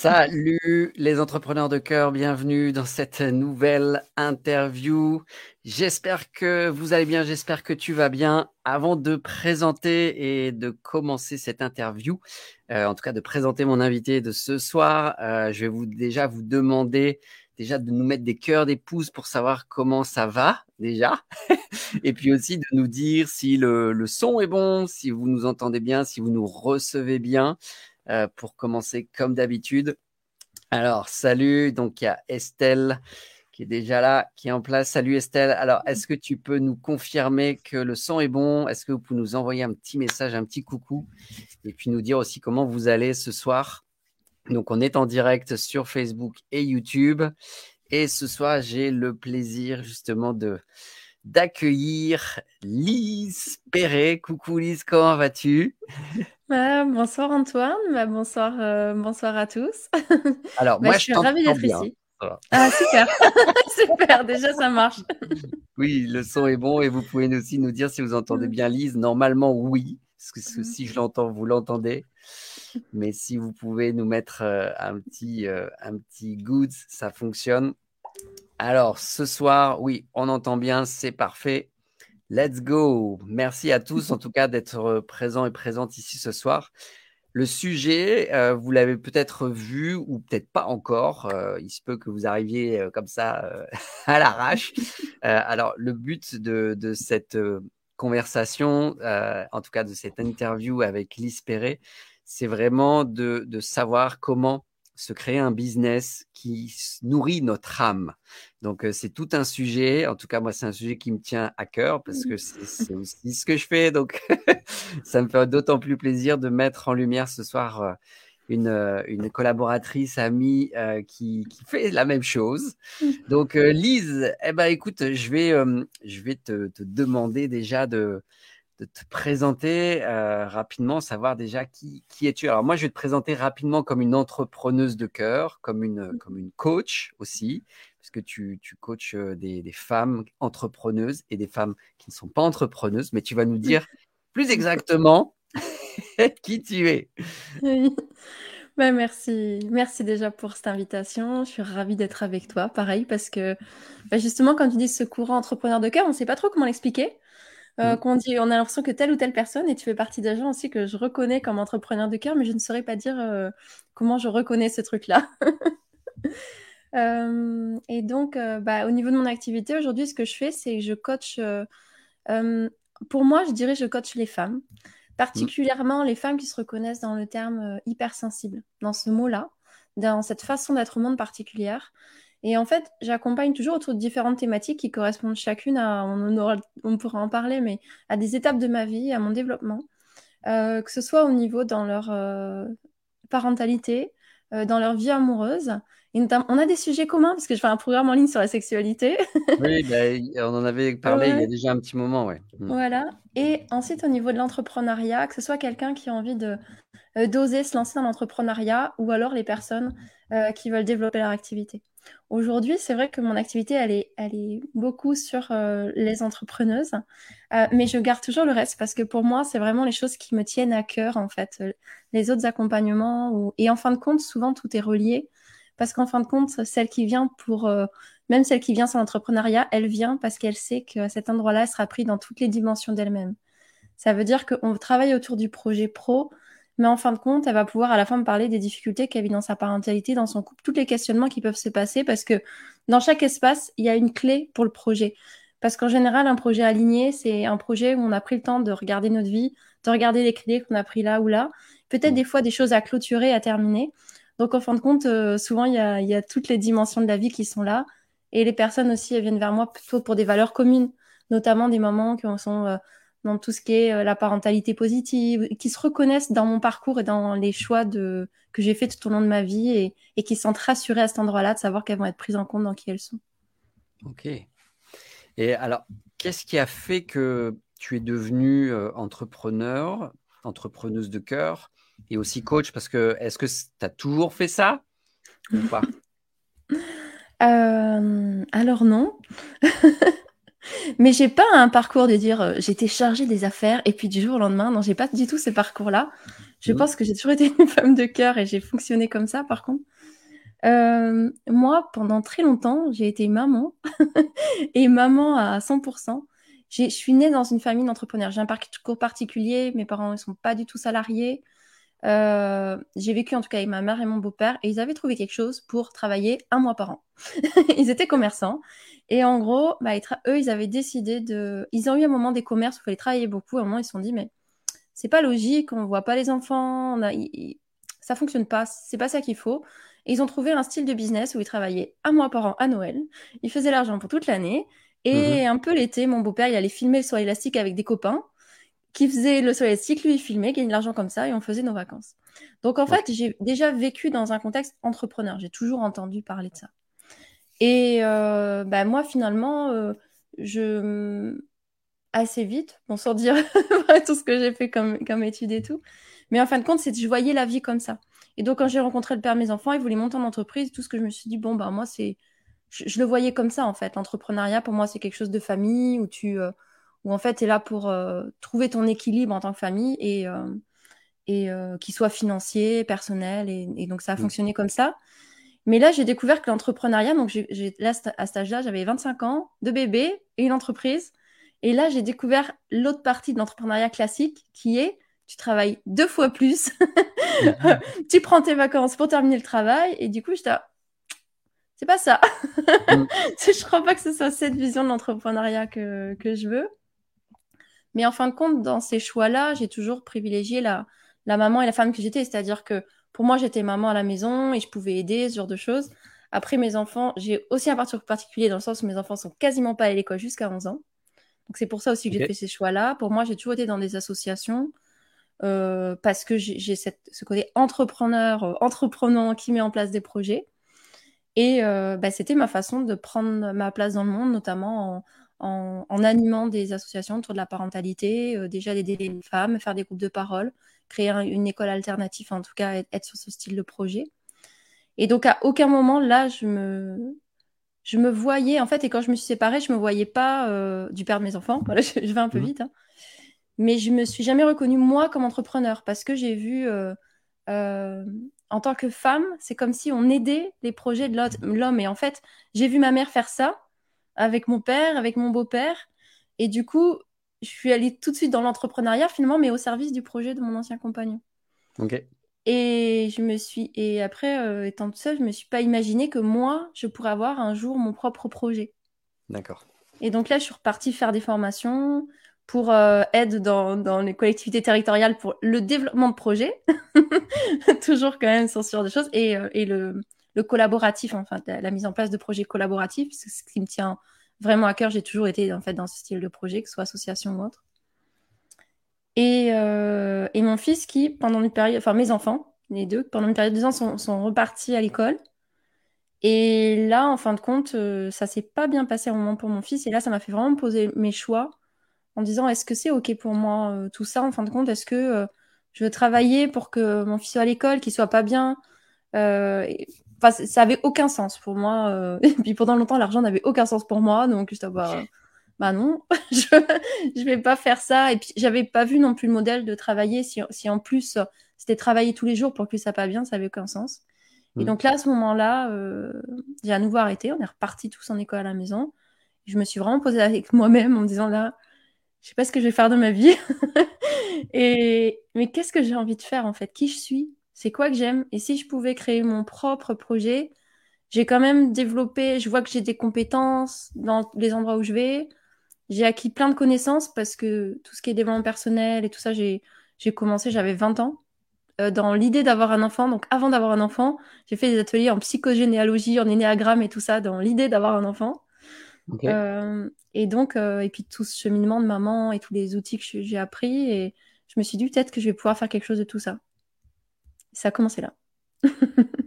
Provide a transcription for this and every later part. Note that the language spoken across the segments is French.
Salut les entrepreneurs de cœur, bienvenue dans cette nouvelle interview. J'espère que vous allez bien, j'espère que tu vas bien. Avant de présenter et de commencer cette interview, euh, en tout cas de présenter mon invité de ce soir, euh, je vais vous déjà vous demander déjà de nous mettre des cœurs, des pouces pour savoir comment ça va déjà, et puis aussi de nous dire si le, le son est bon, si vous nous entendez bien, si vous nous recevez bien. Euh, pour commencer comme d'habitude. Alors, salut, donc il y a Estelle qui est déjà là, qui est en place. Salut Estelle. Alors, est-ce que tu peux nous confirmer que le son est bon? Est-ce que vous pouvez nous envoyer un petit message, un petit coucou? Et puis nous dire aussi comment vous allez ce soir. Donc, on est en direct sur Facebook et YouTube. Et ce soir, j'ai le plaisir justement de d'accueillir Lise Perret. Coucou Lise, comment vas-tu? Bah, bonsoir Antoine, bah, bonsoir, euh, bonsoir à tous. Alors, bah, moi, je suis ravie d'être ici. Ah, super, super, déjà ça marche. Oui, le son est bon et vous pouvez aussi nous dire si vous entendez mm. bien Lise. Normalement, oui, parce que mm. si je l'entends, vous l'entendez. Mais si vous pouvez nous mettre euh, un petit, euh, un petit good, ça fonctionne. Alors, ce soir, oui, on entend bien, c'est parfait. Let's go. Merci à tous, en tout cas, d'être euh, présents et présentes ici ce soir. Le sujet, euh, vous l'avez peut-être vu ou peut-être pas encore. Euh, il se peut que vous arriviez comme ça à l'arrache. alors, le but de, cette conversation, en tout cas de cette interview avec Lise c'est vraiment de, de savoir comment se créer un business qui nourrit notre âme. Donc, euh, c'est tout un sujet. En tout cas, moi, c'est un sujet qui me tient à cœur parce que c'est aussi ce que je fais. Donc, ça me fait d'autant plus plaisir de mettre en lumière ce soir euh, une, euh, une collaboratrice, amie qui, qui, fait la même chose. Donc, Lise, eh ben, écoute, je vais, je vais te, te demander déjà de, de te présenter euh, rapidement, savoir déjà qui, qui es-tu. Alors moi, je vais te présenter rapidement comme une entrepreneuse de cœur, comme une, mmh. comme une coach aussi, parce que tu, tu coaches euh, des, des, femmes entrepreneuses et des femmes qui ne sont pas entrepreneuses, mais tu vas nous dire plus exactement qui tu es. Oui. Ben merci, merci déjà pour cette invitation. Je suis ravie d'être avec toi, pareil, parce que ben justement, quand tu dis ce courant entrepreneur de cœur, on ne sait pas trop comment l'expliquer. Euh, mm. dit, on a l'impression que telle ou telle personne, et tu fais partie des gens aussi que je reconnais comme entrepreneur de cœur, mais je ne saurais pas dire euh, comment je reconnais ce truc-là. Euh, et donc, bah, au niveau de mon activité, aujourd'hui, ce que je fais, c'est que je coach. pour moi, je dirais je coach les femmes, particulièrement les femmes qui se reconnaissent dans le terme hypersensible, dans ce mot-là, dans cette façon d'être au monde particulière. Et en fait, j'accompagne toujours autour de différentes thématiques qui correspondent chacune à, on, on pourra en parler, mais à des étapes de ma vie, à mon développement, euh, que ce soit au niveau dans leur euh, parentalité, euh, dans leur vie amoureuse. Et on a des sujets communs parce que je fais un programme en ligne sur la sexualité. oui, bah, on en avait parlé il y a déjà un petit moment, ouais. Mm. Voilà. Et ensuite, au niveau de l'entrepreneuriat, que ce soit quelqu'un qui a envie de d'oser se lancer dans l'entrepreneuriat ou alors les personnes qui veulent développer leur activité. Aujourd'hui, c'est vrai que mon activité, elle est, elle est beaucoup sur euh, les entrepreneuses, euh, mais je garde toujours le reste parce que pour moi, c'est vraiment les choses qui me tiennent à cœur, en fait. Euh, les autres accompagnements, et en fin de compte, souvent, tout est relié parce qu'en fin de compte, celle qui vient pour, même celle qui vient sur l'entrepreneuriat, elle vient parce qu'elle sait qu'à cet endroit-là, elle sera prise dans toutes les dimensions d'elle-même. Ça veut dire qu'on travaille autour du projet pro, mais en fin de compte, elle va pouvoir à la fin me parler des difficultés qu'elle vit dans sa parentalité, dans son couple, tous les questionnements qui peuvent se passer, parce que dans chaque espace, il y a une clé pour le projet. Parce qu'en général, un projet aligné, c'est un projet où on a pris le temps de regarder notre vie, de regarder les clés qu'on a pris là ou là, peut-être des fois des choses à clôturer, à terminer. Donc en fin de compte, euh, souvent, il y, a, il y a toutes les dimensions de la vie qui sont là. Et les personnes aussi, elles viennent vers moi plutôt pour des valeurs communes, notamment des moments qui sont euh, dans tout ce qui est euh, la parentalité positive, qui se reconnaissent dans mon parcours et dans les choix de, que j'ai fait tout au long de ma vie et, et qui se sentent rassurées à cet endroit-là de savoir qu'elles vont être prises en compte dans qui elles sont. Ok. Et alors, qu'est-ce qui a fait que tu es devenue euh, entrepreneur, entrepreneuse de cœur et aussi coach? Parce que est-ce que tu as toujours fait ça ou pas? Euh, Alors non. Mais j'ai pas un parcours de dire euh, j'étais chargée des affaires et puis du jour au lendemain. Non, j'ai pas du tout ce parcours-là. Je pense que j'ai toujours été une femme de cœur et j'ai fonctionné comme ça, par contre. Euh, moi, pendant très longtemps, j'ai été maman et maman à 100%. Je suis née dans une famille d'entrepreneurs. J'ai un parcours particulier. Mes parents ne sont pas du tout salariés. Euh, j'ai vécu en tout cas avec ma mère et mon beau-père et ils avaient trouvé quelque chose pour travailler un mois par an. ils étaient commerçants et en gros, bah, eux, ils avaient décidé de. Ils ont eu un moment des commerces où il fallait travailler beaucoup. À un moment, ils se sont dit, mais c'est pas logique, on voit pas les enfants, on a... ça fonctionne pas, c'est pas ça qu'il faut. Et ils ont trouvé un style de business où ils travaillaient un mois par an à Noël. Ils faisaient l'argent pour toute l'année. Et mhm. un peu l'été, mon beau-père, il allait filmer sur élastique avec des copains qui faisaient le soleil élastique, lui il filmait, gagnait de l'argent comme ça et on faisait nos vacances. Donc en fait, j'ai déjà vécu dans un contexte entrepreneur. J'ai toujours entendu parler de ça. Et euh, bah, moi, finalement, euh, je assez vite, bon, sans dire tout ce que j'ai fait comme, comme étude et tout. Mais en fin de compte, c'est je voyais la vie comme ça. Et donc, quand j'ai rencontré le père de mes enfants, il voulait monter en entreprise. Tout ce que je me suis dit, bon, bah, moi, c'est. Je, le voyais comme ça, en fait. L'entrepreneuriat, pour moi, c'est quelque chose de famille où tu. Euh, où en fait, tu es là pour trouver ton équilibre en tant que famille et, et qui soit financier, personnel. Et, donc, ça a mmh. fonctionné comme ça. Mais là, j'ai découvert que l'entrepreneuriat, donc j'ai, là, à cet âge-là, j'avais 25 ans, deux bébés et une entreprise. Et là, j'ai découvert l'autre partie de l'entrepreneuriat classique qui est tu travailles deux fois plus, tu prends tes vacances pour terminer le travail. Et du coup, je c'est pas ça. Mm. je crois pas que ce soit cette vision de l'entrepreneuriat que, que, je veux. Mais en fin de compte, dans ces choix-là, j'ai toujours privilégié la, la maman et la femme que j'étais. C'est-à-dire que pour moi, j'étais maman à la maison et je pouvais aider, ce genre de choses. Après, mes enfants, j'ai aussi un parcours particulier dans le sens où mes enfants sont quasiment pas à l'école jusqu'à 11 ans. Donc, c'est pour ça aussi que j'ai fait ces choix-là. Pour moi, j'ai toujours été dans des associations euh, parce que j'ai ce côté entrepreneur, euh, entreprenant qui met en place des projets. Et euh, bah, c'était ma façon de prendre ma place dans le monde, notamment en, en, animant des associations autour de la parentalité, déjà d'aider les femmes, faire des groupes de parole, créer une école alternative, en tout cas être sur ce style de projet. Et donc à aucun moment là, je me, je me voyais en fait, et quand je me suis séparée, je me voyais pas euh, du père de mes enfants. Voilà, je, vais un peu mmh. vite, hein. mais je me suis jamais reconnue moi comme entrepreneur parce que j'ai vu euh, euh, en tant que femme, c'est comme si on aidait les projets de l'homme. Et en fait, j'ai vu ma mère faire ça avec mon père, avec mon beau-père. Et du coup, je suis allée tout de suite dans l'entrepreneuriat finalement, mais au service du projet de mon ancien compagnon. Ok. Et je me suis et après euh, étant toute seule, je me suis pas imaginé que moi je pourrais avoir un jour mon propre projet. D'accord. Et donc là, je suis repartie faire des formations pour euh, aide dans, dans, les collectivités territoriales pour le développement de projets, toujours quand même sur ce genre de choses, et, euh, et le, le, collaboratif, enfin la mise en place de projets collaboratifs, c'est ce qui me tient vraiment à cœur. J'ai toujours été en fait dans ce style de projet, que ce soit association ou autre. Et, euh, et mon fils qui, pendant une période, enfin mes enfants, les deux, pendant une période de deux ans, sont, sont repartis à l'école. Et là, en fin de compte, euh, ça s'est pas bien passé un moment pour mon fils. Et là, ça m'a fait vraiment poser mes choix en disant est-ce que c'est OK pour moi euh, tout ça? En fin de compte, est-ce que je veux travailler pour que mon fils soit à l'école, qu'il soit pas bien Enfin, ça avait aucun sens pour moi. Euh, et puis pendant longtemps, l'argent n'avait aucun sens pour moi. Donc, je bah, bah non, je, je vais pas faire ça. Et puis, j'avais pas vu non plus le modèle de travailler. Si, si en plus, c'était travailler tous les jours pour que ça pas bien, ça avait aucun sens. Et mm. donc là, à ce moment-là, euh, j'ai à nouveau arrêté. On est reparti tous en école à la maison. Je me suis vraiment posée avec moi-même en me disant là, je sais pas ce que je vais faire de ma vie. et mais qu'est-ce que j'ai envie de faire en fait? Qui je suis? C'est quoi que j'aime? Et si je pouvais créer mon propre projet, j'ai quand même développé, je vois que j'ai des compétences dans les endroits où je vais. J'ai acquis plein de connaissances parce que tout ce qui est développement personnel et tout ça, j'ai, commencé, j'avais 20 ans. Euh, dans l'idée d'avoir un enfant, donc avant d'avoir un enfant, j'ai fait des ateliers en psychogénéalogie, en énéagramme et tout ça, dans l'idée d'avoir un enfant. Euh, et donc, euh, et puis tout ce cheminement de maman et tous les outils que j'ai appris, et je me suis dit peut-être que je vais pouvoir faire quelque chose de tout ça ça a commencé là.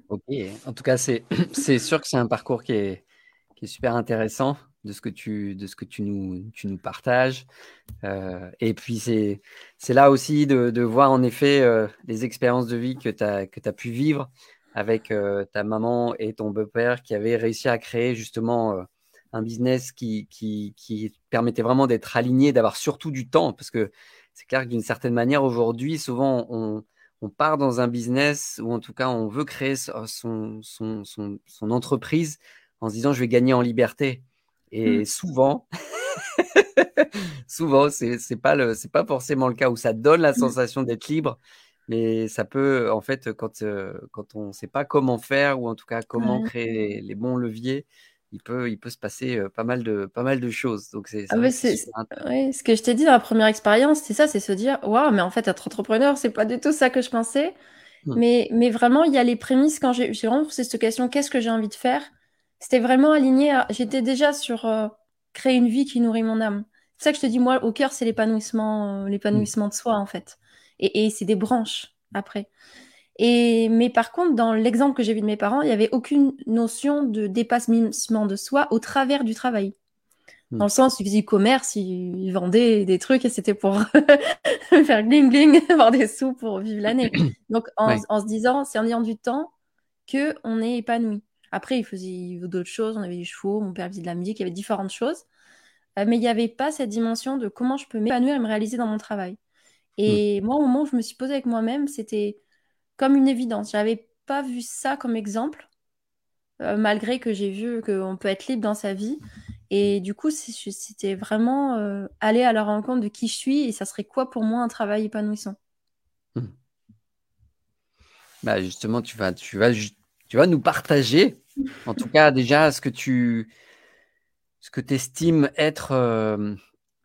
ok, en tout cas, c'est sûr que c'est un parcours qui est, super intéressant de ce que tu, nous, partages. Euh, et puis, c'est là aussi de, voir en effet euh, les expériences de vie que tu as, pu vivre avec euh, ta maman et ton beau-père qui avaient réussi à créer justement un business qui, qui, qui permettait vraiment d'être aligné, d'avoir surtout du temps, parce que c'est clair que d'une certaine manière, aujourd'hui, souvent, on, on, part dans un business, ou en tout cas, on veut créer son, son, son, son entreprise en se disant, je vais gagner en liberté. Et mmh. souvent, souvent, c'est pas le, c'est pas forcément le cas où ça donne la mmh. sensation d'être libre, mais ça peut, en fait, quand, euh, quand on ne sait pas comment faire ou en tout cas comment créer les, bons leviers, il peut, il peut se passer pas mal de, pas mal de choses. Donc c'est, ah ce que je t'ai dit dans la première expérience, c'est ça, c'est se dire, waouh, mais en fait, être entrepreneur, c'est pas du tout ça que je pensais. Mmh. Mais, mais vraiment, il y a les prémices quand j'ai, vraiment posé cette question, qu'est-ce que j'ai envie de faire? C'était vraiment aligné. J'étais déjà sur euh, créer une vie qui nourrit mon âme. C'est ça que je te dis, moi, au cœur, c'est l'épanouissement, l'épanouissement de soi, en fait et, c'est des branches après. Et, mais par contre, dans l'exemple que j'ai vu de mes parents, il n'y avait aucune notion de dépassement de soi au travers du travail. Hmm. Dans le sens, ils faisaient du commerce, ils vendaient des trucs et c'était pour faire gling gling, avoir des sous pour vivre l'année. Donc, en, se disant, c'est en ayant du temps que on est épanoui. Après, ils faisaient d'autres choses, on avait des chevaux, mon père faisait de la musique, il y avait différentes choses. Euh, mais il n'y avait pas cette dimension de comment je peux m'épanouir et me réaliser dans mon travail. Et moi, au moment où je me suis posée avec moi-même, c'était comme une évidence. J'avais pas vu ça comme exemple, euh, malgré que j'ai vu qu'on peut être libre dans sa vie. Et du coup, c'était vraiment euh, aller à la rencontre de qui je suis et ça serait quoi pour moi un travail épanouissant. Hmm. Bah justement, tu vas, tu, vas, tu vas nous partager, en tout cas déjà, ce que tu ce que estimes être euh,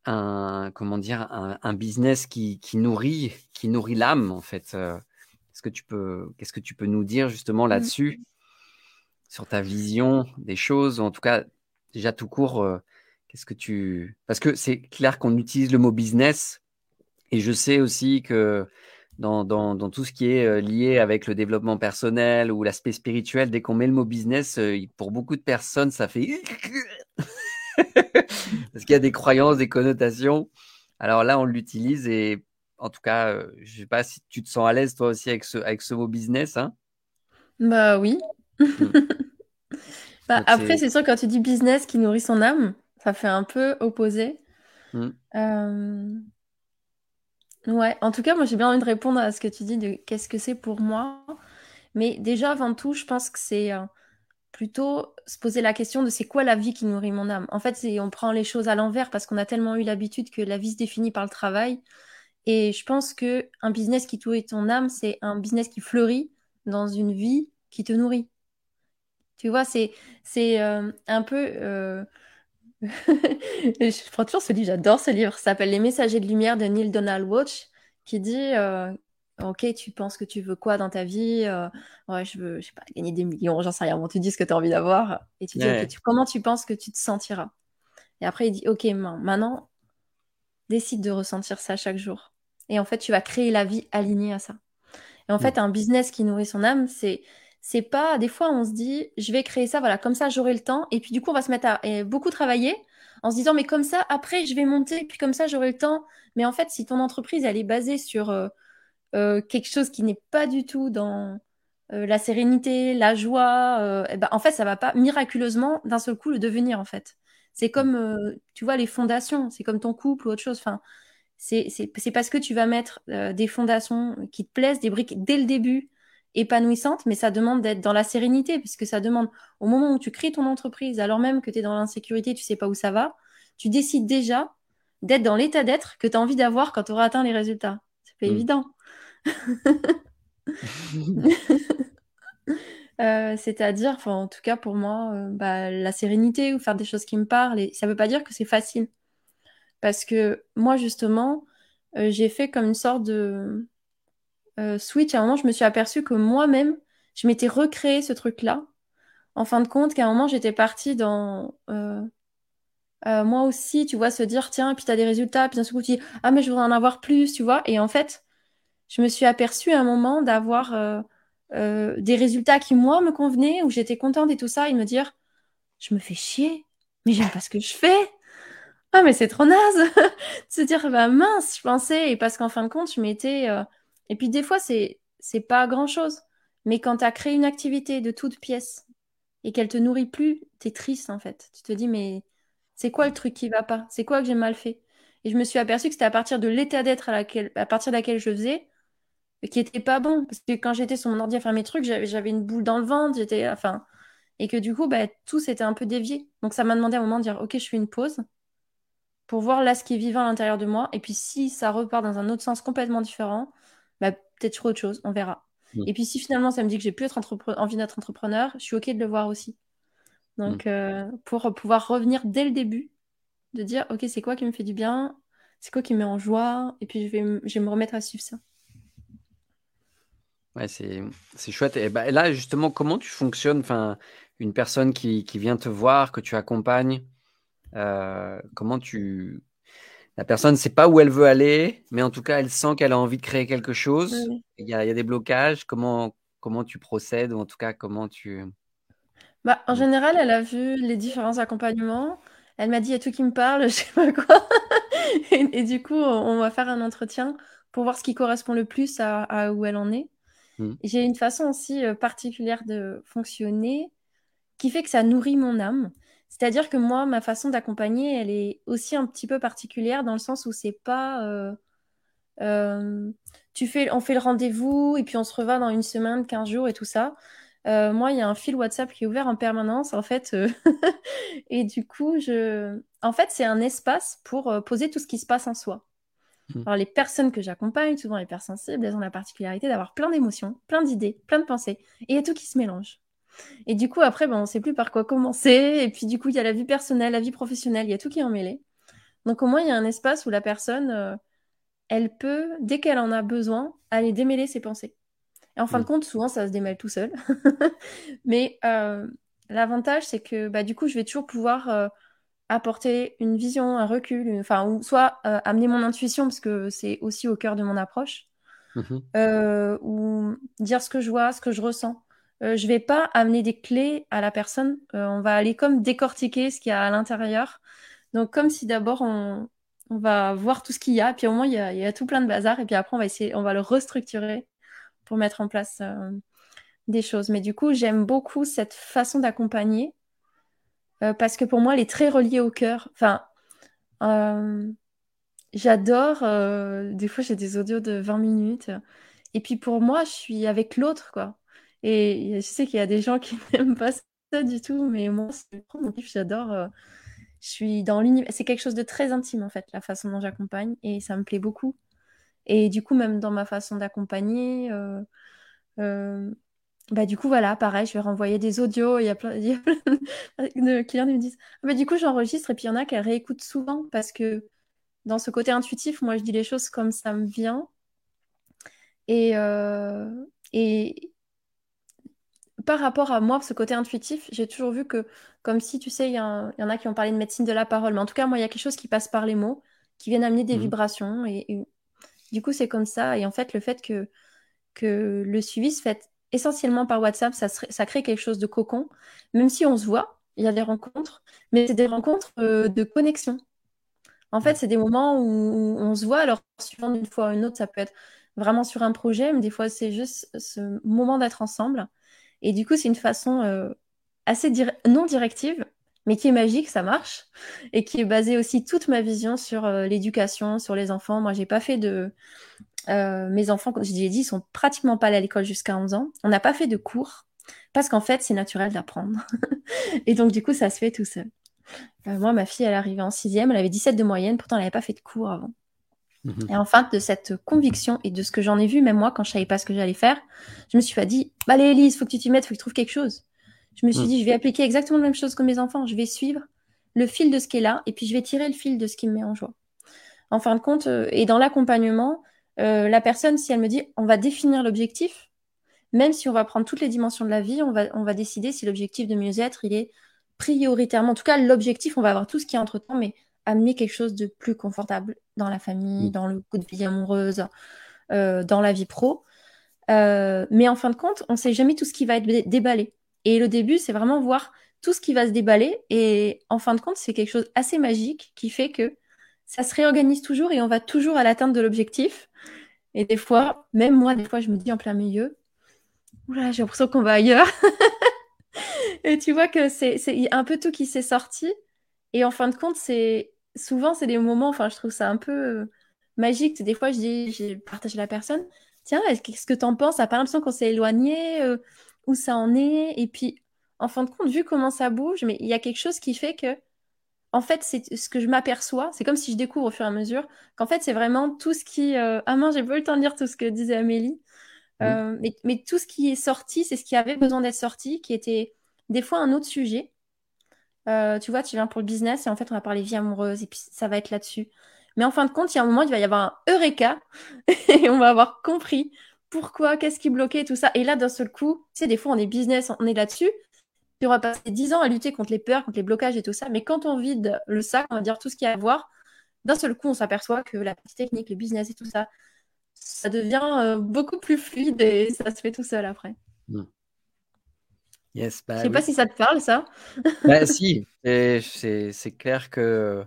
un comment dire un, business qui, nourrit qui nourrit l'âme en fait. Est-ce que tu peux qu'est-ce que tu peux nous dire justement mmh. là-dessus? Sur ta vision des choses ou en tout cas déjà tout court euh, qu'est-ce que tu parce que c'est clair qu'on utilise le mot business et je sais aussi que dans, dans, dans, tout ce qui est euh, lié avec le développement personnel ou l'aspect spirituel, dès qu'on met le mot business, pour beaucoup de personnes, ça fait Parce qu'il y a des croyances, des connotations. Alors là, on l'utilise et en tout cas, euh, je ne sais pas si tu te sens à l'aise toi aussi avec ce, avec ce mot business. Hein bah oui. Hmm. bah, après, c'est sûr, quand tu dis business qui nourrit son âme, ça fait un peu opposé. Euh, ouais, en tout cas, moi j'ai bien envie de répondre à ce que tu dis de qu'est-ce que c'est pour moi. Mais déjà, avant tout, je pense que c'est euh, plutôt se poser la question de c'est quoi la vie qui nourrit mon âme. En fait, on prend les choses à l'envers parce qu'on a tellement eu l'habitude que la vie se définit par le travail. Et je pense que un business qui nourrit ton âme, c'est un business qui fleurit dans une vie qui te nourrit. Tu vois, c'est c'est euh, un peu euh... je prends toujours ce livre, j'adore ce livre. Ça s'appelle Les Messagers de lumière de Neil Donald Watch, qui dit euh, Ok, tu penses que tu veux quoi dans ta vie Ouais, je veux, je sais pas, gagner des millions, j'en sais rien. Bon, tu dis ce que tu as envie d'avoir. Et tu dis, comment tu penses que tu te sentiras? Et après, il dit, ok, maintenant, décide de ressentir ça chaque jour. Et en fait, tu vas créer la vie alignée à ça. Et en fait, un business qui nourrit son âme, c'est c'est pas des fois on se dit je vais créer ça voilà comme ça j'aurai le temps et puis du coup on va se mettre à beaucoup travailler en se disant mais comme ça après je vais monter puis comme ça j'aurai le temps mais en fait si ton entreprise elle est basée sur euh, euh, quelque chose qui n'est pas du tout dans euh, la sérénité, la joie, euh, eh ben, en fait, ça va pas miraculeusement d'un seul coup le devenir, en fait. C'est comme, tu vois, les fondations, c'est comme ton couple ou autre chose. Enfin, c'est parce que tu vas mettre des fondations qui te plaisent, des briques dès le début épanouissantes, mais ça demande d'être dans la sérénité, puisque ça demande, au moment où tu crées ton entreprise, alors même que tu es dans l'insécurité, tu sais pas où ça va, tu décides déjà d'être dans l'état d'être que tu as envie d'avoir quand tu auras atteint les résultats. C'est pas mm. évident. Euh, c'est-à-dire, en tout cas pour moi, euh, bah, la sérénité ou faire des choses qui me parlent, et ça ne veut pas dire que c'est facile. Parce que moi, justement, euh, j'ai fait comme une sorte de switch. À un moment, je me suis aperçue que moi-même, je m'étais recréé ce truc-là. En fin de compte, qu'à un moment, j'étais partie dans... moi aussi, tu vois, se dire, tiens, puis tu as des résultats, puis d'un coup, tu dis, ah, mais je voudrais en avoir plus, tu vois. Et en fait, je me suis aperçue à un moment d'avoir euh, euh, des résultats qui, moi, me convenaient, où j'étais contente et tout ça, et me dire, je me fais chier, mais j'aime pas ce que je fais. Ah, mais c'est trop naze de se dire, bah mince, je pensais, et parce qu'en fin de compte, je m'étais... Euh, et puis des fois, c'est pas grand-chose, mais quand tu as créé une activité de toute pièce, et qu'elle te nourrit plus, tu es triste en fait. Tu te dis, mais c'est quoi le truc qui va pas? C'est quoi que j'ai mal fait? Et je me suis aperçue que c'était à partir de l'état d'être à, laquelle, à partir de laquelle je faisais qui était pas bon. Parce que quand j'étais sur mon ordi à faire mes trucs, j'avais une boule dans le ventre, j'étais. Enfin. Et que du coup, bah, tout s'était un peu dévié. Donc ça m'a demandé à un moment de dire Ok, je fais une pause pour voir là ce qui est vivant à l'intérieur de moi. Et puis si ça repart dans un autre sens complètement différent, bah, peut-être je ferai autre chose, on verra. Mm. Et puis si finalement ça me dit que j'ai plus être envie d'être entrepreneur, je suis OK de le voir aussi. Donc mm. euh, pour pouvoir revenir dès le début, de dire OK, c'est quoi qui me fait du bien? C'est quoi qui me met en joie? Et puis je vais, je vais me remettre à suivre ça. Ouais, c'est, chouette. Et bah, là, justement, comment tu fonctionnes? Enfin, Une personne qui, qui vient te voir, que tu accompagnes, euh, comment tu. La personne ne sait pas où elle veut aller, mais en tout cas, elle sent qu'elle a envie de créer quelque chose. Il, y a, il y a, des blocages. Comment, comment tu procèdes Ou en tout cas, comment tu. Bah, en général, elle a vu les différents accompagnements. Elle m'a dit, il y a tout qui me parle, je sais pas quoi. et, du coup, on va faire un entretien pour voir ce qui correspond le plus à, à où elle en est. Mmh. J'ai une façon aussi euh, particulière de fonctionner qui fait que ça nourrit mon âme. C'est-à-dire que moi, ma façon d'accompagner, elle est aussi un petit peu particulière dans le sens où c'est pas. Euh, euh, tu fais, on fait le rendez-vous et puis on se revoit dans une semaine, 15 jours et tout ça. moi, il y a un fil WhatsApp qui est ouvert en permanence, en fait. et du coup, je... en fait, c'est un espace pour poser tout ce qui se passe en soi. Mmh. Alors, les personnes que j'accompagne, souvent les personnes sensibles, elles ont la particularité d'avoir plein d'émotions, plein d'idées, plein de pensées. Et il y a tout qui se mélange. Et du coup, après, ben, on ne sait plus par quoi commencer. Et puis, du coup, il y a la vie personnelle, la vie professionnelle, il y a tout qui est emmêlé. Donc, au moins, il y a un espace où la personne, euh, elle peut, dès qu'elle en a besoin, aller démêler ses pensées. Et en fin de mmh. compte, souvent, ça se démêle tout seul. Mais euh, l'avantage, c'est que, bah, du coup, je vais toujours pouvoir euh, apporter une vision, un recul, enfin, ou soit amener mon intuition, parce que c'est aussi au cœur de mon approche, mhm. euh, ou dire ce que je vois, ce que je ressens. Euh, je vais pas amener des clés à la personne, on va aller comme décortiquer ce qu'il y a à l'intérieur. Donc, comme si d'abord on, va voir tout ce qu'il y a, puis au moins il y a, tout plein de bazar, et puis après on va essayer, on va le restructurer pour mettre en place des choses. Mais du coup, j'aime beaucoup cette façon d'accompagner euh, parce que pour moi, elle est très reliée au cœur. Enfin, euh, j'adore. Euh, des fois, j'ai des audios de 20 minutes. Et puis pour moi, je suis avec l'autre, quoi. Et je sais qu'il y a des gens qui n'aiment pas ça du tout, mais moi, c'est mon kiff, j'adore. je suis dans l'univers. C'est quelque chose de très intime, en fait, la façon dont j'accompagne. Et ça me plaît beaucoup. Et du coup, même dans ma façon d'accompagner, bah, du coup, voilà, pareil, je vais renvoyer des audios. Il y a plein, de clients qui me disent ah, bah, Du coup, j'enregistre et puis il y en a qui réécoutent souvent parce que dans ce côté intuitif, moi, je dis les choses comme ça me vient. Euh, et par rapport à moi, ce côté intuitif, j'ai toujours vu que, comme si, tu sais, il y, en a qui ont parlé de médecine de la parole, mais en tout cas, moi, il y a quelque chose qui passe par les mots, qui viennent amener des mmh. vibrations. Et, et, du coup, c'est comme ça. Et en fait, le fait que, que le suivi se fait essentiellement par WhatsApp, ça, ça crée quelque chose de cocon. Même si on se voit, il y a des rencontres, mais c'est des rencontres euh, de connexion. En fait, c'est des moments où on se voit, alors suivant d'une fois à une autre, ça peut être vraiment sur un projet, mais des fois, c'est juste ce moment d'être ensemble. Et du coup, c'est une façon euh, assez non directive, mais qui est magique, ça marche, et qui est basée aussi toute ma vision sur euh, l'éducation, sur les enfants. Moi, j'ai pas fait de, euh, mes enfants, comme je l'ai dit, sont pratiquement pas allés à l'école jusqu'à 11 ans. On n'a pas fait de cours parce qu'en fait, c'est naturel d'apprendre. et donc, du coup, ça se fait tout seul. Moi, ma fille, elle est arrivée en sixième, elle avait 17 de moyenne, pourtant, elle n'avait pas fait de cours avant. Mhm. Et enfin, de cette conviction et de ce que j'en ai vu, même moi, quand je savais pas ce que j'allais faire, je me suis pas dit, bah, allez, Elise, faut que tu t'y mettes, faut que tu trouves quelque chose. Je me suis mhm. dit, je vais appliquer exactement la même chose que mes enfants. Je vais suivre le fil de ce qui est là et puis je vais tirer le fil de ce qui me met en joie. En fin de compte, euh, et dans l'accompagnement, euh, la personne, si elle me dit on va définir l'objectif, même si on va prendre toutes les dimensions de la vie, on va, on va décider si l'objectif de mieux-être, il est prioritairement, en tout cas l'objectif, on va avoir tout ce qui est entre-temps, mais amener quelque chose de plus confortable dans la famille, mm. dans le coup de vie amoureuse, euh, dans la vie pro. Euh, mais en fin de compte, on ne sait jamais tout ce qui va être déballé. Et le début, c'est vraiment voir tout ce qui va se déballer. Et en fin de compte, c'est quelque chose assez magique qui fait que ça se réorganise toujours et on va toujours à l'atteinte de l'objectif. Et des fois, même moi, des fois, je me dis en plein milieu, oula, j'ai l'impression qu'on va ailleurs. et tu vois que c'est un peu tout qui s'est sorti. Et en fin de compte, c'est souvent, c'est des moments, enfin, je trouve ça un peu euh, magique. Des fois, je dis, j'ai partagé la personne, tiens, qu'est-ce que tu en penses? T'as pas l'impression qu'on s'est éloigné euh, Où ça en est? Et puis, en fin de compte, vu comment ça bouge, mais il y a quelque chose qui fait que, en fait, c'est ce que je m'aperçois, c'est comme si je découvre au fur et à mesure, qu'en fait, c'est vraiment tout ce qui... Euh... Ah mince, j'ai pas eu le temps de dire tout ce que disait Amélie. Euh, mais, mais, tout ce qui est sorti, c'est ce qui avait besoin d'être sorti, qui était des fois un autre sujet. Euh, tu vois, tu viens pour le business et en fait, on va parler vie amoureuse et puis ça va être là-dessus. Mais en fin de compte, il y a un moment, il va y avoir un eureka et on va avoir compris pourquoi, qu'est-ce qui bloquait tout ça. Et là, d'un seul coup, tu sais, des fois, on est business, on est là-dessus. Puis on va passer 10 ans à lutter contre les peurs, contre les blocages et tout ça. Mais quand on vide le sac, on va dire tout ce qu'il y a à voir, d'un seul coup, on s'aperçoit que la technique, le business et tout ça, ça devient euh, beaucoup plus fluide et ça se fait tout seul après. Hmm. Yes, bah, Je sais pas si ça te parle, ça. bah, si, c'est clair que,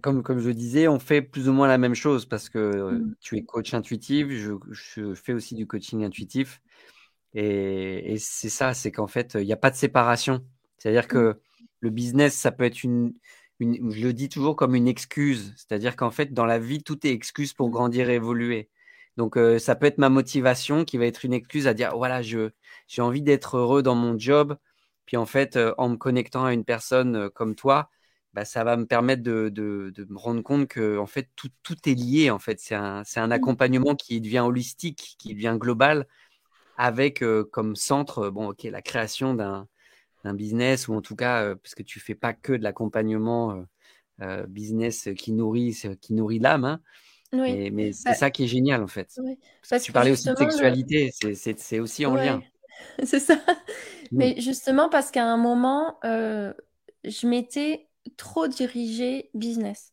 comme, comme je disais, on fait plus ou moins la même chose parce que euh, hmm. tu es coach intuitif, je, je, fais aussi du coaching intuitif. Et, et c'est ça, c'est qu'en fait, il n'y a pas de séparation. C'est-à-dire que hmm. le business, ça peut être une, une, je le dis toujours comme une excuse. C'est-à-dire qu'en fait, dans la vie, tout est excuse pour grandir et évoluer. Donc, euh, ça peut être ma motivation qui va être une excuse à dire voilà, je, j'ai envie d'être heureux dans mon job. Puis en fait, euh, en me connectant à une personne comme toi, bah, ça va me permettre de, de, de, me rendre compte que en fait, tout, tout est lié. En fait, c'est un, mmh. accompagnement qui devient holistique, qui devient global, avec comme centre, bon, ok, la création d'un, d'un business ou en tout cas, parce que tu fais pas que de l'accompagnement business qui nourrit, qui nourrit l'âme. Hein, mais, c'est bah ça qui est génial en fait. tu parlais aussi de sexualité, c'est aussi en lien. C'est ça. Mais justement parce qu'à un moment, euh, je m'étais trop dirigée business.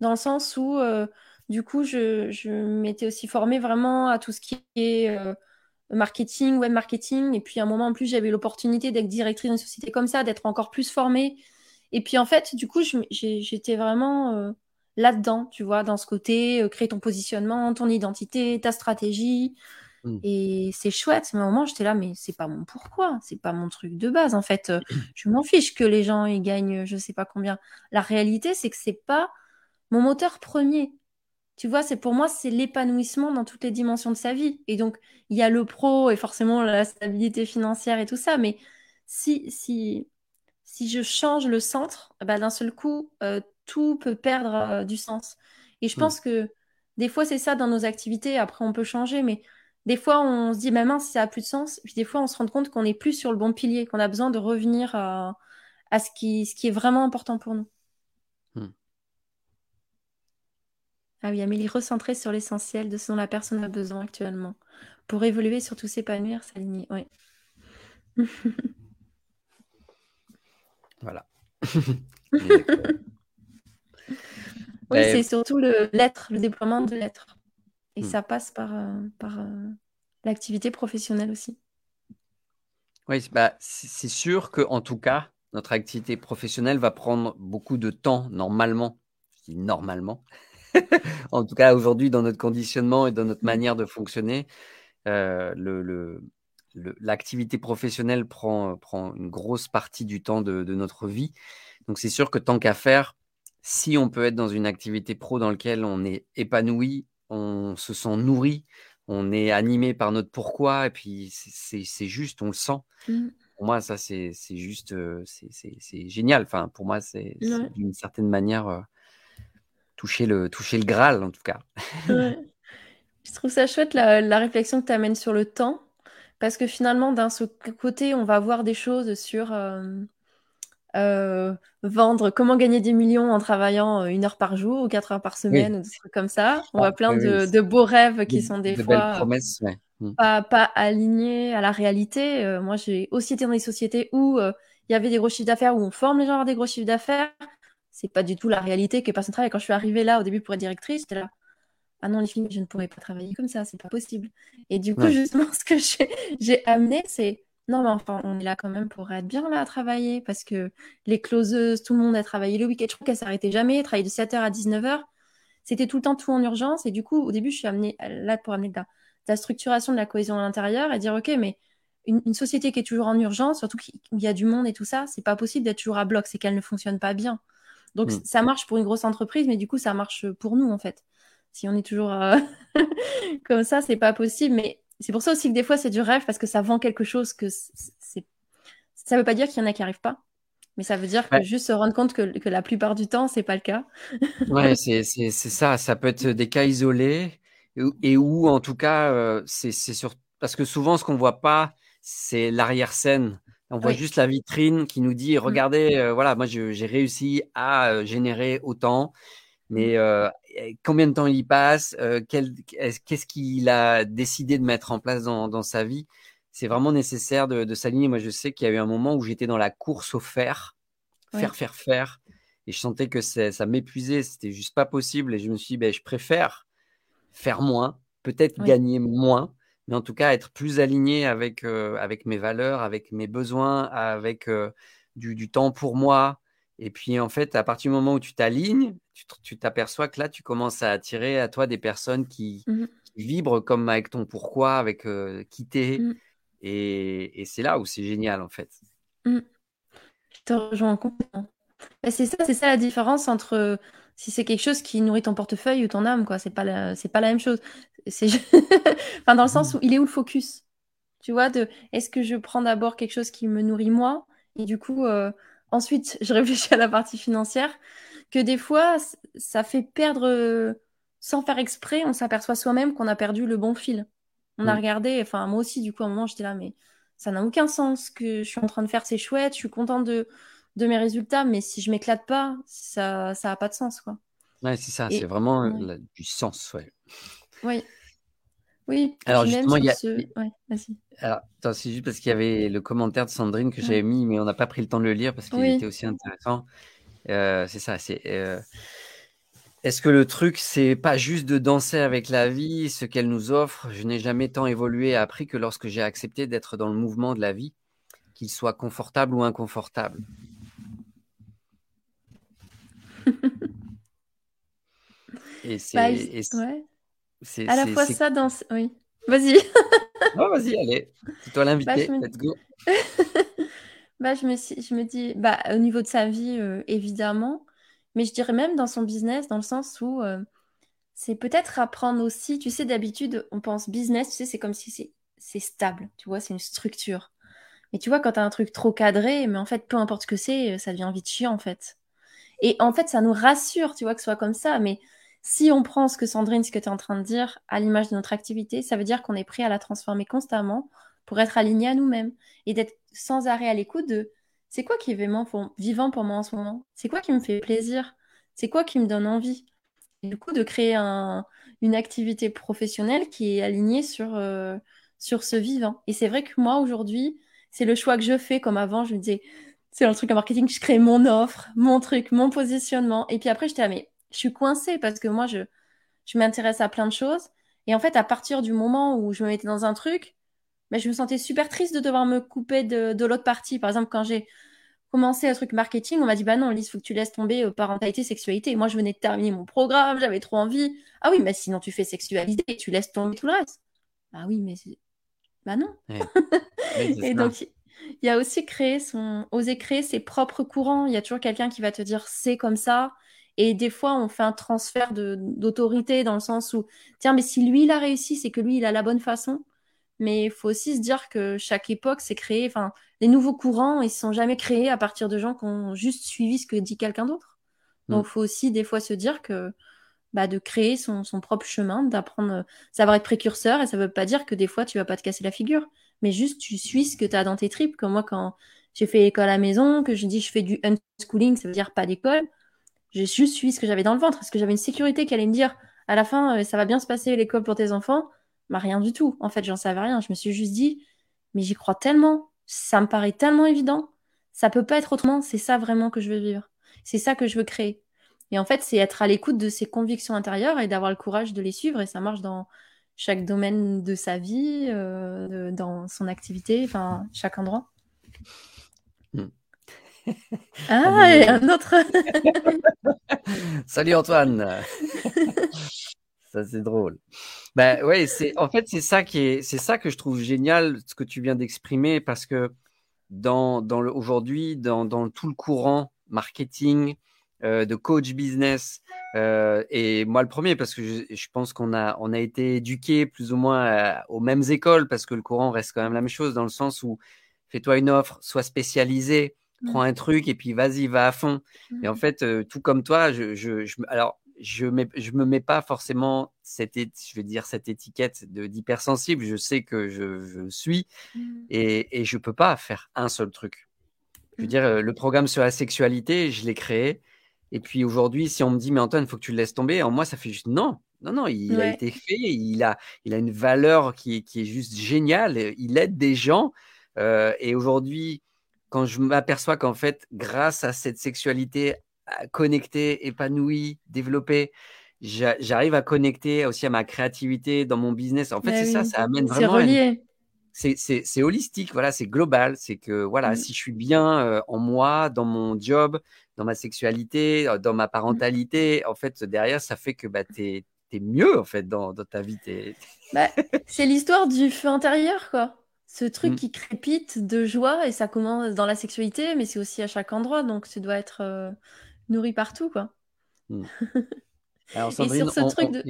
Dans le sens où, euh, du coup, je, je m'étais aussi formée vraiment à tout ce qui est euh, marketing, web marketing. Et puis à un moment en plus, j'avais l'opportunité d'être directrice d'une société comme ça, d'être encore plus formée. Et puis en fait, du coup, j'étais vraiment là-dedans, tu vois, dans ce côté, euh, créer ton positionnement, ton identité, ta stratégie. Mmh. Et c'est chouette, mais au moment, j'étais là, mais c'est pas mon pourquoi, c'est pas mon truc de base. En fait, euh, je m'en fiche que les gens ils gagnent je sais pas combien. La réalité, c'est que c'est pas mon moteur premier. Tu vois, c'est pour moi, c'est l'épanouissement dans toutes les dimensions de sa vie. Et donc, il y a le pro et forcément la stabilité financière et tout ça. Mais si, si, si je change le centre, bah, d'un seul coup, euh, tout peut perdre euh, du sens. Et je mm. pense que des fois, c'est ça dans nos activités. Après, on peut changer, mais des fois, on se dit, mais mince, ça a plus de sens. Puis des fois, on se rend compte qu'on n'est plus sur le bon pilier, qu'on a besoin de revenir à, à ce, qui, ce qui est vraiment important pour nous. Mm. Ah oui, Amélie, recentrer sur l'essentiel de ce dont la personne a besoin actuellement pour évoluer, surtout s'épanouir, s'aligner. Oui. voilà. Oui, c'est surtout le l'être, le déploiement de l'être. Et hmm. ça passe par, euh, par euh, l'activité professionnelle aussi. Oui, bah, c'est sûr que en tout cas, notre activité professionnelle va prendre beaucoup de temps normalement. Je dis normalement. en tout cas, aujourd'hui, dans notre conditionnement et dans notre hmm. manière de fonctionner, euh, le, l'activité professionnelle prend, prend une grosse partie du temps de, de notre vie. Donc, c'est sûr que tant qu'à faire, si on peut être dans une activité pro dans laquelle on est épanoui, on se sent nourri, on est animé par notre pourquoi, et puis c'est juste, on le sent. Mmh. Pour moi, ça, c'est juste, euh, c'est génial. Enfin, pour moi, c'est d'une certaine manière euh, toucher, le, toucher le Graal, en tout cas. Je trouve ça chouette la, réflexion que tu amènes sur le temps, parce que finalement, d'un côté, on va voir des choses sur. Euh, euh, vendre comment gagner des millions en travaillant euh, une heure par jour ou quatre heures par semaine ou des trucs comme ça. On ah, voit plein de, beaux rêves qui sont des fois promesses, mm. pas, pas, alignés à la réalité. Euh, moi, j'ai aussi été dans des sociétés où il y avait des gros chiffres d'affaires, où on forme les gens à avoir des gros chiffres d'affaires. C'est pas du tout la réalité que personne travaille. Quand je suis arrivée là au début pour être directrice, j'étais là. Ah non, les filles, je ne pourrais pas travailler comme ça, c'est pas possible. Et du coup, justement, ce que j'ai amené, c'est non, mais enfin, on est là quand même pour être bien là à travailler parce que les closeuses, tout le monde a travaillé le week-end. Je crois qu'elle s'arrêtait jamais, travaillait de 7h à 19h. C'était tout le temps tout en urgence. Et du coup, au début, je suis amenée là pour amener de la, structuration, de la cohésion à l'intérieur et dire, OK, mais une, société qui est toujours en urgence, surtout qu'il y a du monde et tout ça, c'est pas possible d'être toujours à bloc, c'est qu'elle ne fonctionne pas bien. Donc mm. ça marche pour une grosse entreprise, mais du coup ça marche pour nous en fait. Si on est toujours euh, comme ça, c'est pas possible. Mais c'est pour ça aussi que des fois c'est du rêve parce que ça vend quelque chose que c'est. Ça veut pas dire qu'il y en a qui arrivent pas, mais ça veut dire que juste se rendre compte que, que la plupart du temps c'est pas le cas. ouais, c'est ça. Ça peut être des cas isolés et où en tout cas euh, c'est sur parce que souvent ce qu'on voit pas c'est l'arrière-scène. On voit juste la vitrine qui nous dit, mmh. regardez, euh, voilà, moi j'ai réussi à euh, générer autant, mais mmh. euh, combien de temps il y passe, qu'est-ce qu'il a décidé de mettre en place dans, sa vie? C'est vraiment nécessaire de, s'aligner. Moi, je sais qu'il y a eu un moment où j'étais dans la course au faire, faire, faire, faire, et je sentais que ça m'épuisait, c'était juste pas possible, et je me suis dit, ben, je préfère faire moins, peut-être gagner moins, mais en tout cas être plus aligné avec, euh, avec mes valeurs, avec mes besoins, avec euh, du, temps pour moi. Et puis en fait, à partir du moment où tu t'alignes, tu t'aperçois que là, tu commences à attirer à toi des personnes qui, mmh vibrent comme avec ton pourquoi, avec euh, qui t'es. Mmh. Et, c'est là où c'est génial en fait. Mmh. Je te rejoins complètement. Bah, c'est ça, c'est ça la différence entre si c'est quelque chose qui nourrit ton portefeuille ou ton âme, quoi. C'est pas c'est pas la même chose. C'est, enfin, dans le sens où il est où le focus? Tu vois, de est-ce que je prends d'abord quelque chose qui me nourrit moi? Et du coup, euh, ensuite, je réfléchis à la partie financière, que des fois, ça fait perdre, euh, sans faire exprès, on s'aperçoit soi-même qu'on a perdu le bon fil. On a mmh. regardé, enfin, moi aussi, du coup, à un moment, j'étais là, mais ça n'a aucun sens que je suis en train de faire, c'est chouette, je suis contente de, de mes résultats, mais si je m'éclate pas, ça ça a pas de sens quoi. Ouais, c'est ça, c'est vraiment du sens, ouais. Oui. Oui. Alors justement, il y a. vas-y. Alors, c'est juste parce qu'il y avait le commentaire de Sandrine que j'avais mis, mais on n'a pas pris le temps de le lire parce qu'il était aussi intéressant. Euh, c'est ça, c'est. Euh, est-ce que le truc, c'est pas juste de danser avec la vie, ce qu'elle nous offre? Je n'ai jamais tant évolué et appris que lorsque j'ai accepté d'être dans le mouvement de la vie, qu'il soit confortable ou inconfortable. et bah, c'est. À la fois ça dans. Oui. Vas-y. vas-y, allez. C'est toi l'invité. Bah, Let's go. bah, je, me, je me dis, bah, au niveau de sa vie, euh, évidemment, mais je dirais même dans son business, dans le sens où euh, c'est peut-être apprendre aussi, tu sais, d'habitude, on pense business, tu sais, c'est comme si c'est stable, tu vois, c'est une structure. Mais tu vois, quand t'as un truc trop cadré, mais en fait, peu importe ce que c'est, ça devient vite chiant, en fait. Et en fait, ça nous rassure, tu vois, que ce soit comme ça. Mais si on prend ce que Sandrine, ce que tu es en train de dire, à l'image de notre activité, ça veut dire qu'on est prêt à la transformer constamment pour être aligné à nous-mêmes et d'être sans arrêt à l'écoute de c'est quoi qui est vraiment vivant pour moi en ce moment? C'est quoi qui me fait plaisir? C'est quoi qui me donne envie? Et Du coup, de créer une activité professionnelle qui est alignée sur, euh, sur ce vivant. Et c'est vrai que moi, aujourd'hui, c'est le choix que je fais. Comme avant, je me disais, c'est le truc en marketing, je crée mon offre, mon truc, mon positionnement. Et puis après, j'étais, ah, mais je suis coincée parce que moi, je, je m'intéresse à plein de choses. Et en fait, à partir du moment où je me mettais dans un truc, mais ben, je me sentais super triste de devoir me couper de, de l'autre partie. Par exemple, quand j'ai commencé un truc marketing, on m'a dit, bah non, Lise, faut que tu laisses tomber euh, parentalité, sexualité. Et moi, je venais de terminer mon programme, j'avais trop envie. Ah oui, mais sinon, tu fais sexualité et tu laisses tomber tout le reste. Bah oui, mais bah non. et donc, il y a aussi créer son, oser créer ses propres courants. Il y a toujours quelqu'un qui va te dire c'est comme ça. Et des fois, on fait un transfert d'autorité dans le sens où, tiens, mais si lui, il a réussi, c'est que lui, il a la bonne façon. Mais il faut aussi se dire que chaque époque, c'est créé, enfin, les nouveaux courants, ils ne sont jamais créés à partir de gens qui ont juste suivi ce que dit quelqu'un d'autre. Donc, il mm. faut aussi des fois se dire que, bah, de créer son, son propre chemin, d'apprendre, savoir être précurseur, et ça ne veut pas dire que des fois, tu vas pas te casser la figure mais juste tu suis ce que tu as dans tes tripes. Comme moi, quand j'ai fait école à la maison, que je dis je fais du unschooling, ça veut dire pas d'école, j'ai juste suivi ce que j'avais dans le ventre. Est-ce que j'avais une sécurité qui allait me dire à la fin, euh, ça va bien se passer l'école pour tes enfants? Bah, rien du tout. En fait, j'en savais rien. Je me suis juste dit, mais j'y crois tellement, ça me paraît tellement évident, ça peut pas être autrement. C'est ça vraiment que je veux vivre. C'est ça que je veux créer. Et en fait, c'est être à l'écoute de ses convictions intérieures et d'avoir le courage de les suivre. Et ça marche dans chaque domaine de sa vie, euh, dans son activité, enfin, chaque endroit. Hmm. Ah, et un autre. Salut Antoine. ça c'est drôle. Ben ouais, c'est en fait c'est ça qui est, c'est ça que je trouve génial ce que tu viens d'exprimer parce que dans, dans le, aujourd'hui dans, dans tout le courant marketing, euh, de coach business. Euh, et moi, le premier, parce que je, je pense qu'on a, on a été éduqués plus ou moins euh, aux mêmes écoles, parce que le courant reste quand même la même chose, dans le sens où fais-toi une offre, sois spécialisé, prends un truc et puis vas-y, va à fond. Et en fait, tout comme toi, je, je, je alors, je ne je me mets pas forcément cette, je vais dire, cette étiquette d'hypersensible. Je sais que je, je suis et, et je peux pas faire un seul truc. Je veux dire, le programme sur la sexualité, je l'ai créé. Et puis aujourd'hui, si on me dit, mais Antoine, il faut que tu le laisses tomber, en moi, ça fait juste non. Non, non, il a été fait, il a, il a une valeur qui est, qui est juste géniale, il aide des gens. Euh, et aujourd'hui, quand je m'aperçois qu'en fait, grâce à cette sexualité euh, connectée, épanouie, développée, j'arrive à connecter aussi à ma créativité dans mon business. En fait, c'est ça, ça amène vraiment. C'est relié c'est holistique, voilà, c'est global. C'est que voilà, mmh. si je suis bien euh, en moi, dans mon job, dans ma sexualité, euh, dans ma mmh. parentalité, en fait, derrière, ça fait que bah, tu es, mieux en fait dans, dans ta vie. Bah, c'est l'histoire du feu intérieur, quoi. Ce truc mmh. qui crépite de joie et ça commence dans la sexualité, mais c'est aussi à chaque endroit, donc ça doit être euh, nourri partout, quoi. Alors, Sandrine, et sur ce truc de.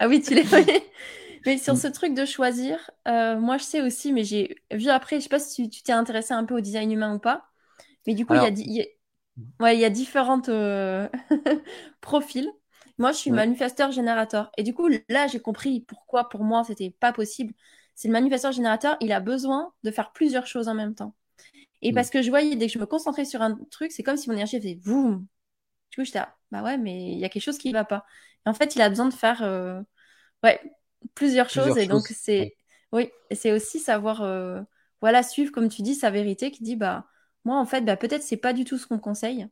Ah oui, tu l'as mais sur mm. ce truc de choisir, euh, moi je sais aussi, mais j'ai vu après, je sais pas si tu t'es intéressé un peu au design humain ou pas, mais du coup, il y a, ouais, il y a différentes euh, profils. Moi, je suis manifesteur générateur. Et du coup, là, j'ai compris pourquoi pour moi, c'était pas possible. C'est le manifesteur générateur, il a besoin de faire plusieurs choses en même temps. Et mm. parce que je voyais, dès que je me concentrais sur un truc, c'est comme si mon énergie faisait boum. Du coup, j'étais là, bah ouais, mais il y a quelque chose qui va pas. Et en fait, il a besoin de faire euh, ouais, plusieurs, choses. Et donc, c'est oui, c'est aussi savoir, euh, voilà, suivre, comme tu dis, sa vérité qui dit, bah, moi, en fait, bah, peut-être c'est pas du tout ce qu'on conseille,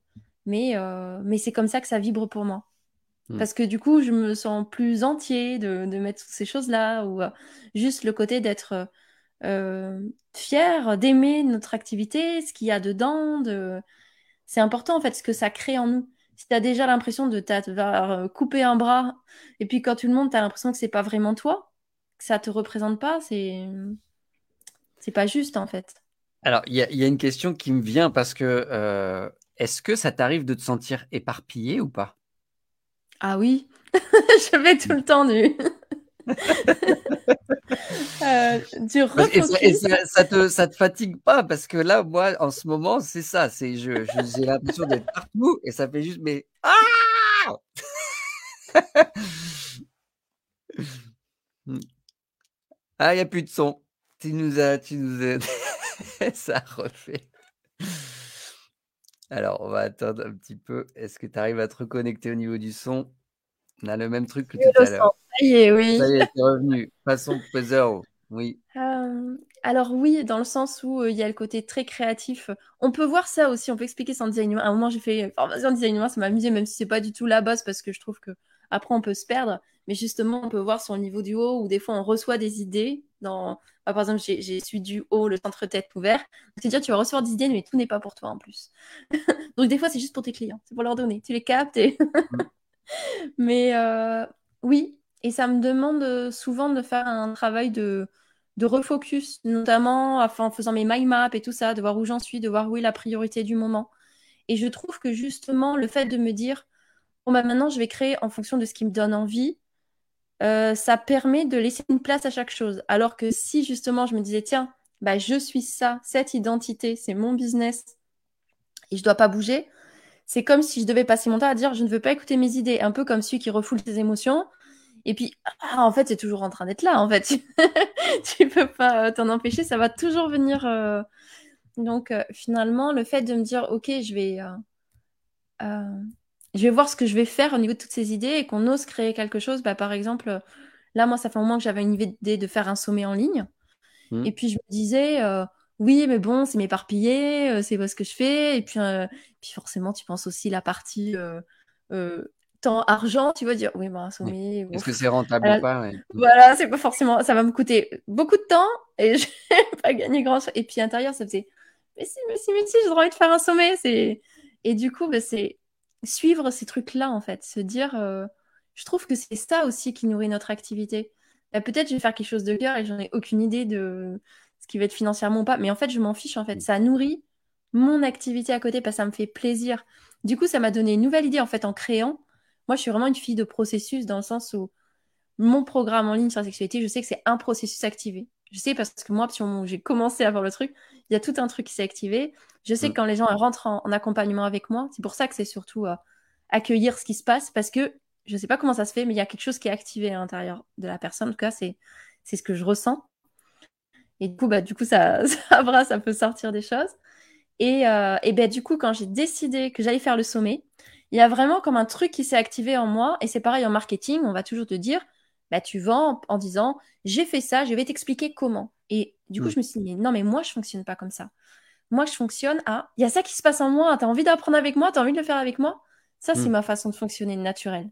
mais, euh, mais c'est comme ça que ça vibre pour moi. Hmm. Parce que du coup, je me sens plus entier de, de mettre toutes ces choses-là, ou euh, juste le côté d'être fier, d'aimer notre activité, ce qu'il y a dedans, de... c'est important en fait, ce que ça crée en nous si tu as déjà l'impression de t'avoir euh, coupé un bras, et puis quand tu le montes, tu as l'impression que c'est pas vraiment toi, que ça te représente pas, c'est c'est pas juste en fait. Alors, il y, y, a une question qui me vient parce que euh, est-ce que ça t'arrive de te sentir éparpillé ou pas? Ah oui, je vais tout le temps du. Euh, et, ça, te, ça te fatigue pas parce que là, moi, en ce moment, c'est ça. C'est je, j'ai l'impression d'être partout et ça fait juste mais ah ah, il n'y a plus de son. Tu nous as, tu nous as... ça refait. Alors, on va attendre un petit peu. Est-ce que tu arrives à te reconnecter au niveau du son? On a le même truc que tout à l'heure. Ça y est, oui. Ça y est, c'est revenu. Façon zéro. Oui. Euh, alors oui, dans le sens où euh, il y a le côté très créatif. On peut voir ça aussi, on peut expliquer ça en design humain. À un moment, j'ai fait formation en design humain, ça m'a amusé, même si c'est pas du tout la base, parce que je trouve que après on peut se perdre. Mais justement, on peut voir sur le niveau du haut, où des fois on reçoit des idées. Dans... par exemple, j'ai su du haut le centre tête ouvert. C'est-à-dire, tu vas recevoir des idées, mais tout n'est pas pour toi en plus. Donc des fois, c'est juste pour tes clients, c'est pour leur donner. Tu les captes mais euh, oui, et ça me demande souvent de faire un travail de de refocus, notamment en faisant mes mind maps et tout ça, de voir où j'en suis, de voir où est la priorité du moment. Et je trouve que justement, le fait de me dire, bon, bah maintenant, je vais créer en fonction de ce qui me donne envie, euh, ça permet de laisser une place à chaque chose. Alors que si justement, je me disais, tiens, bah, je suis ça, cette identité, c'est mon business, et je dois pas bouger, c'est comme si je devais passer mon temps à dire, je ne veux pas écouter mes idées, un peu comme celui qui refoule ses émotions. Et puis, ah, en fait, c'est toujours en train d'être là, en fait. tu peux pas euh, t'en empêcher, ça va toujours venir. Euh. Donc, finalement, le fait de me dire, OK, je vais, je vais voir ce que je vais faire au niveau de toutes ces idées et qu'on ose créer quelque chose. Bah, par exemple, là, moi, ça fait un moment que j'avais une idée de faire un sommet en ligne. Mmh. Et puis, je me disais, oui, mais bon, c'est m'éparpiller, c'est pas ce que je fais. Et puis, puis forcément, tu penses aussi la partie temps argent, tu vas dire oui, bah, sommet. Est-ce que c'est rentable ou pas Voilà, c'est pas forcément. Ça va me coûter beaucoup de temps et je vais pas gagner grand chose. Et puis intérieur, ça faisait mais si, mais si, mais si, j'ai envie de faire un sommet. Et du coup, bah, c'est suivre ces trucs-là en fait, se dire euh, je trouve que c'est ça aussi qui nourrit notre activité. Bah, peut-être je vais faire quelque chose de cœur et j'en ai aucune idée de ce qui va être financièrement ou pas, mais en fait, je m'en fiche. En fait, ça nourrit mon activité à côté parce que ça me fait plaisir. Du coup, ça m'a donné une nouvelle idée en fait en créant. Moi, je suis vraiment une fille de processus dans le sens où mon programme en ligne sur la sexualité, je sais que c'est un processus activé. Je sais parce que moi, où j'ai commencé à voir le truc, il y a tout un truc qui s'est activé. Je sais mm. que quand les gens rentrent en, accompagnement avec moi, c'est pour ça que c'est surtout euh, accueillir ce qui se passe parce que je ne sais pas comment ça se fait, mais il y a quelque chose qui est activé à l'intérieur de la personne. En tout cas, c'est ce que je ressens. Et du coup, bah, du coup ça, ça, ça peut sortir des choses. Et, euh, et ben, du coup, quand j'ai décidé que j'allais faire le sommet, il y a vraiment comme un truc qui s'est activé en moi. Et c'est pareil en marketing, on va toujours te dire, bah, tu vends en, disant, j'ai fait ça, je vais t'expliquer comment. Et du coup, mm. je me suis dit, non, mais moi, je fonctionne pas comme ça. Moi, je fonctionne à, il y a ça qui se passe en moi, tu as envie d'apprendre avec moi, tu as envie de le faire avec moi. Ça, c'est mm. ma façon de fonctionner naturelle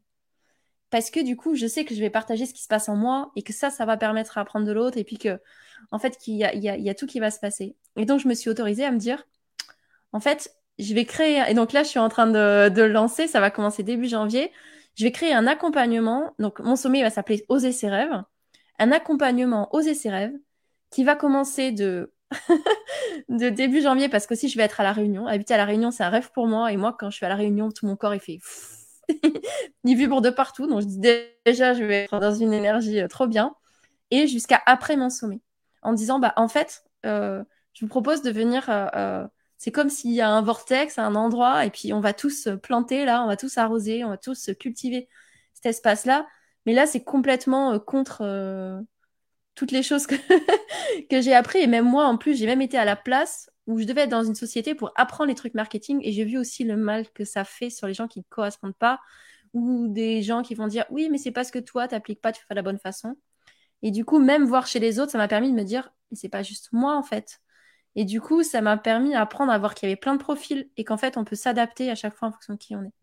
parce que du coup, je sais que je vais partager ce qui se passe en moi et que ça, ça va permettre à apprendre de l'autre et puis que, en fait, qu'il y a, il y, a, tout qui va se passer. Et donc, je me suis autorisée à me dire, en fait, je vais créer, et donc là, je suis en train de, de le lancer, ça va commencer début janvier. Je vais créer un accompagnement. Donc, mon sommet va s'appeler Oser ses rêves. Un accompagnement Oser ses rêves qui va commencer de, de début janvier parce que si je vais être à la Réunion. Habiter à la Réunion, c'est un rêve pour moi. Et moi, quand je suis à la Réunion, tout mon corps, il fait il vibre de partout. Donc je dis déjà, je vais être dans une énergie euh, trop bien. Et jusqu'à après mon sommet. En disant, bah en fait, euh, je vous propose de venir. Euh, c'est comme s'il y a un vortex un endroit et puis on va tous planter là, on va tous arroser, on va tous cultiver cet espace-là. Mais là, c'est complètement contre toutes les choses que, j'ai appris. Et même moi, en plus, j'ai même été à la place où je devais être dans une société pour apprendre les trucs marketing. Et j'ai vu aussi le mal que ça fait sur les gens qui ne correspondent pas ou des gens qui vont dire oui mais c'est parce que toi t'appliques pas tu fais la bonne façon. Et du coup même voir chez les autres ça m'a permis de me dire mais c'est pas juste moi en fait. Et du coup ça m'a permis d'apprendre à voir qu'il y avait plein de profils et qu'en fait on peut s'adapter à chaque fois en fonction de qui on est.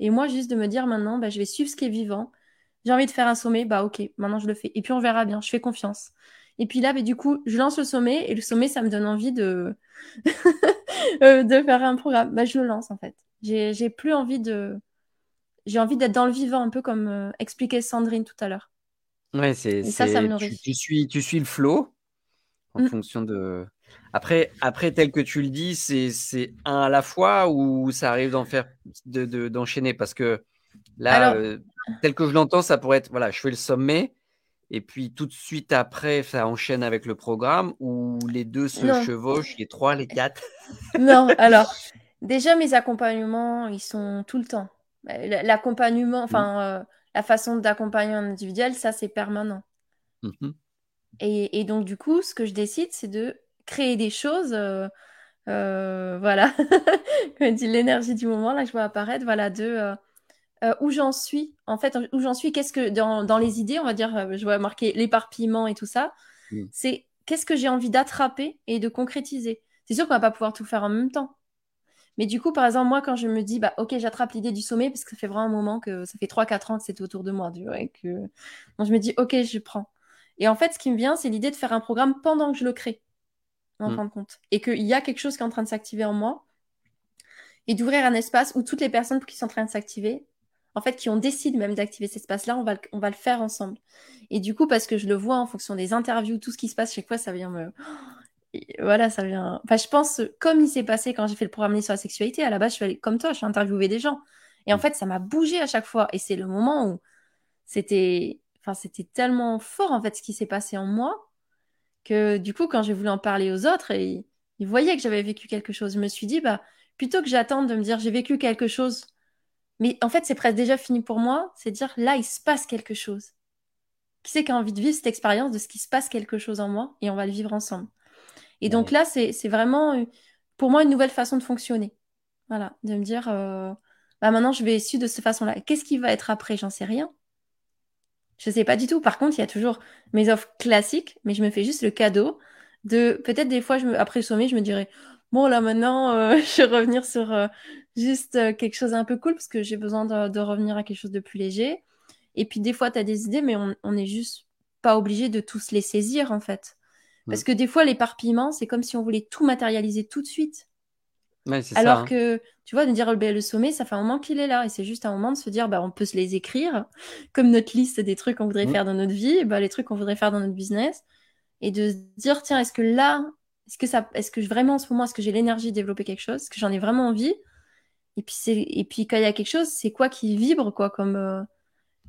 Et moi juste de me dire maintenant bah, je vais suivre ce qui est vivant j'ai envie de faire un sommet bah ok maintenant je le fais et puis on verra bien je fais confiance et puis là, mais du coup, je lance le sommet et le sommet, ça me donne envie de, euh, de faire un programme. Bah, je le lance en fait. J'ai plus envie de. J'ai envie d'être dans le vivant, un peu comme euh, expliquait Sandrine tout à l'heure. Ouais, c'est ça, ça me nourrit. Tu, suis, tu suis le flow en mm. fonction de. Après, après, tel que tu le dis, c'est un à la fois ou ça arrive d'en faire, d'enchaîner de, parce que là, euh, tel que je l'entends, ça pourrait être, voilà, je fais le sommet, et puis tout de suite après, ça enchaîne avec le programme où les deux se chevauchent, les trois, les quatre. non, alors déjà mes accompagnements, ils sont tout le temps. Euh, l'accompagnement, enfin mmh. euh, la façon d'accompagner en individuel, ça c'est permanent. Mmh et, donc du coup, ce que je décide, c'est de créer des choses. Euh, voilà, comme dit l'énergie du moment là, que je vois apparaître, voilà, de euh, où j'en suis. En fait, où j'en suis, qu'est-ce que dans, dans, les idées, on va dire, euh, je vois marquer l'éparpillement et tout ça. Mm. C'est qu'est-ce que j'ai envie d'attraper et de concrétiser. C'est sûr qu'on va pas pouvoir tout faire en même temps. Mais du coup, par exemple, moi, quand je me dis, bah, ok, j'attrape l'idée du sommet, parce que ça fait vraiment un moment que ça fait 3-4 ans que c'est autour de moi, du que... Donc, je me dis, ok, je prends. Et en fait, ce qui me vient, c'est l'idée de faire un programme pendant que je le crée, en mm. fin de compte. Et qu'il y a quelque chose qui est en train de s'activer en moi. Et d'ouvrir un espace où toutes les personnes qui sont en train de s'activer en fait, qui ont décidé même d'activer cet espace-là, on va, on va le faire ensemble. Et du coup, parce que je le vois en fonction des interviews, tout ce qui se passe, chaque fois, ça vient me. voilà, ça vient. Enfin, je pense, comme il s'est passé quand j'ai fait le programme sur la sexualité, à la base, je suis allée comme toi, je suis interviewée des gens. Et en mm. fait, ça m'a bougé à chaque fois. Et c'est le moment où c'était. Enfin, c'était tellement fort, en fait, ce qui s'est passé en moi, que du coup, quand j'ai voulu en parler aux autres, et ils voyaient que j'avais vécu quelque chose. Je me suis dit, bah, plutôt que j'attende de me dire j'ai vécu quelque chose mais en fait, c'est presque déjà fini pour moi. C'est dire là, il se passe quelque chose. Qui c'est qui a envie de vivre cette expérience de ce qui se passe quelque chose en moi et on va le vivre ensemble. Et donc là, c'est vraiment euh, pour moi une nouvelle façon de fonctionner. Voilà, de me dire euh, bah maintenant je vais suivre de cette façon-là. Qu'est-ce qui va être après? J'en sais rien. Je sais pas du tout. Par contre, il y a toujours mes offres classiques, mais je me fais juste le cadeau de peut-être des fois, je me, après le sommet, je me dirais bon là maintenant, euh, je vais revenir sur juste euh, quelque chose un peu cool parce que j'ai besoin de, revenir à quelque chose de plus léger. Et puis des fois, tu as des idées, mais on n'est juste pas obligé de tous les saisir en fait. Parce que des fois, l'éparpillement, c'est comme si on voulait tout matérialiser tout de suite. Alors hein. que, tu vois, de dire ben, le sommet, ça fait un moment qu'il est là. Et c'est juste un moment de se dire, bah, on peut se les écrire, comme notre liste des trucs qu'on voudrait Mmh. faire dans notre vie, bah, les trucs qu'on voudrait faire dans notre business. Et de se dire, tiens, est-ce que là, est-ce que ça, est-ce que vraiment en ce moment, est-ce que j'ai l'énergie de développer quelque chose? Est-ce que j'en ai vraiment envie? Et puis c'est, et puis quand il y a quelque chose, c'est quoi qui vibre, quoi, comme, euh,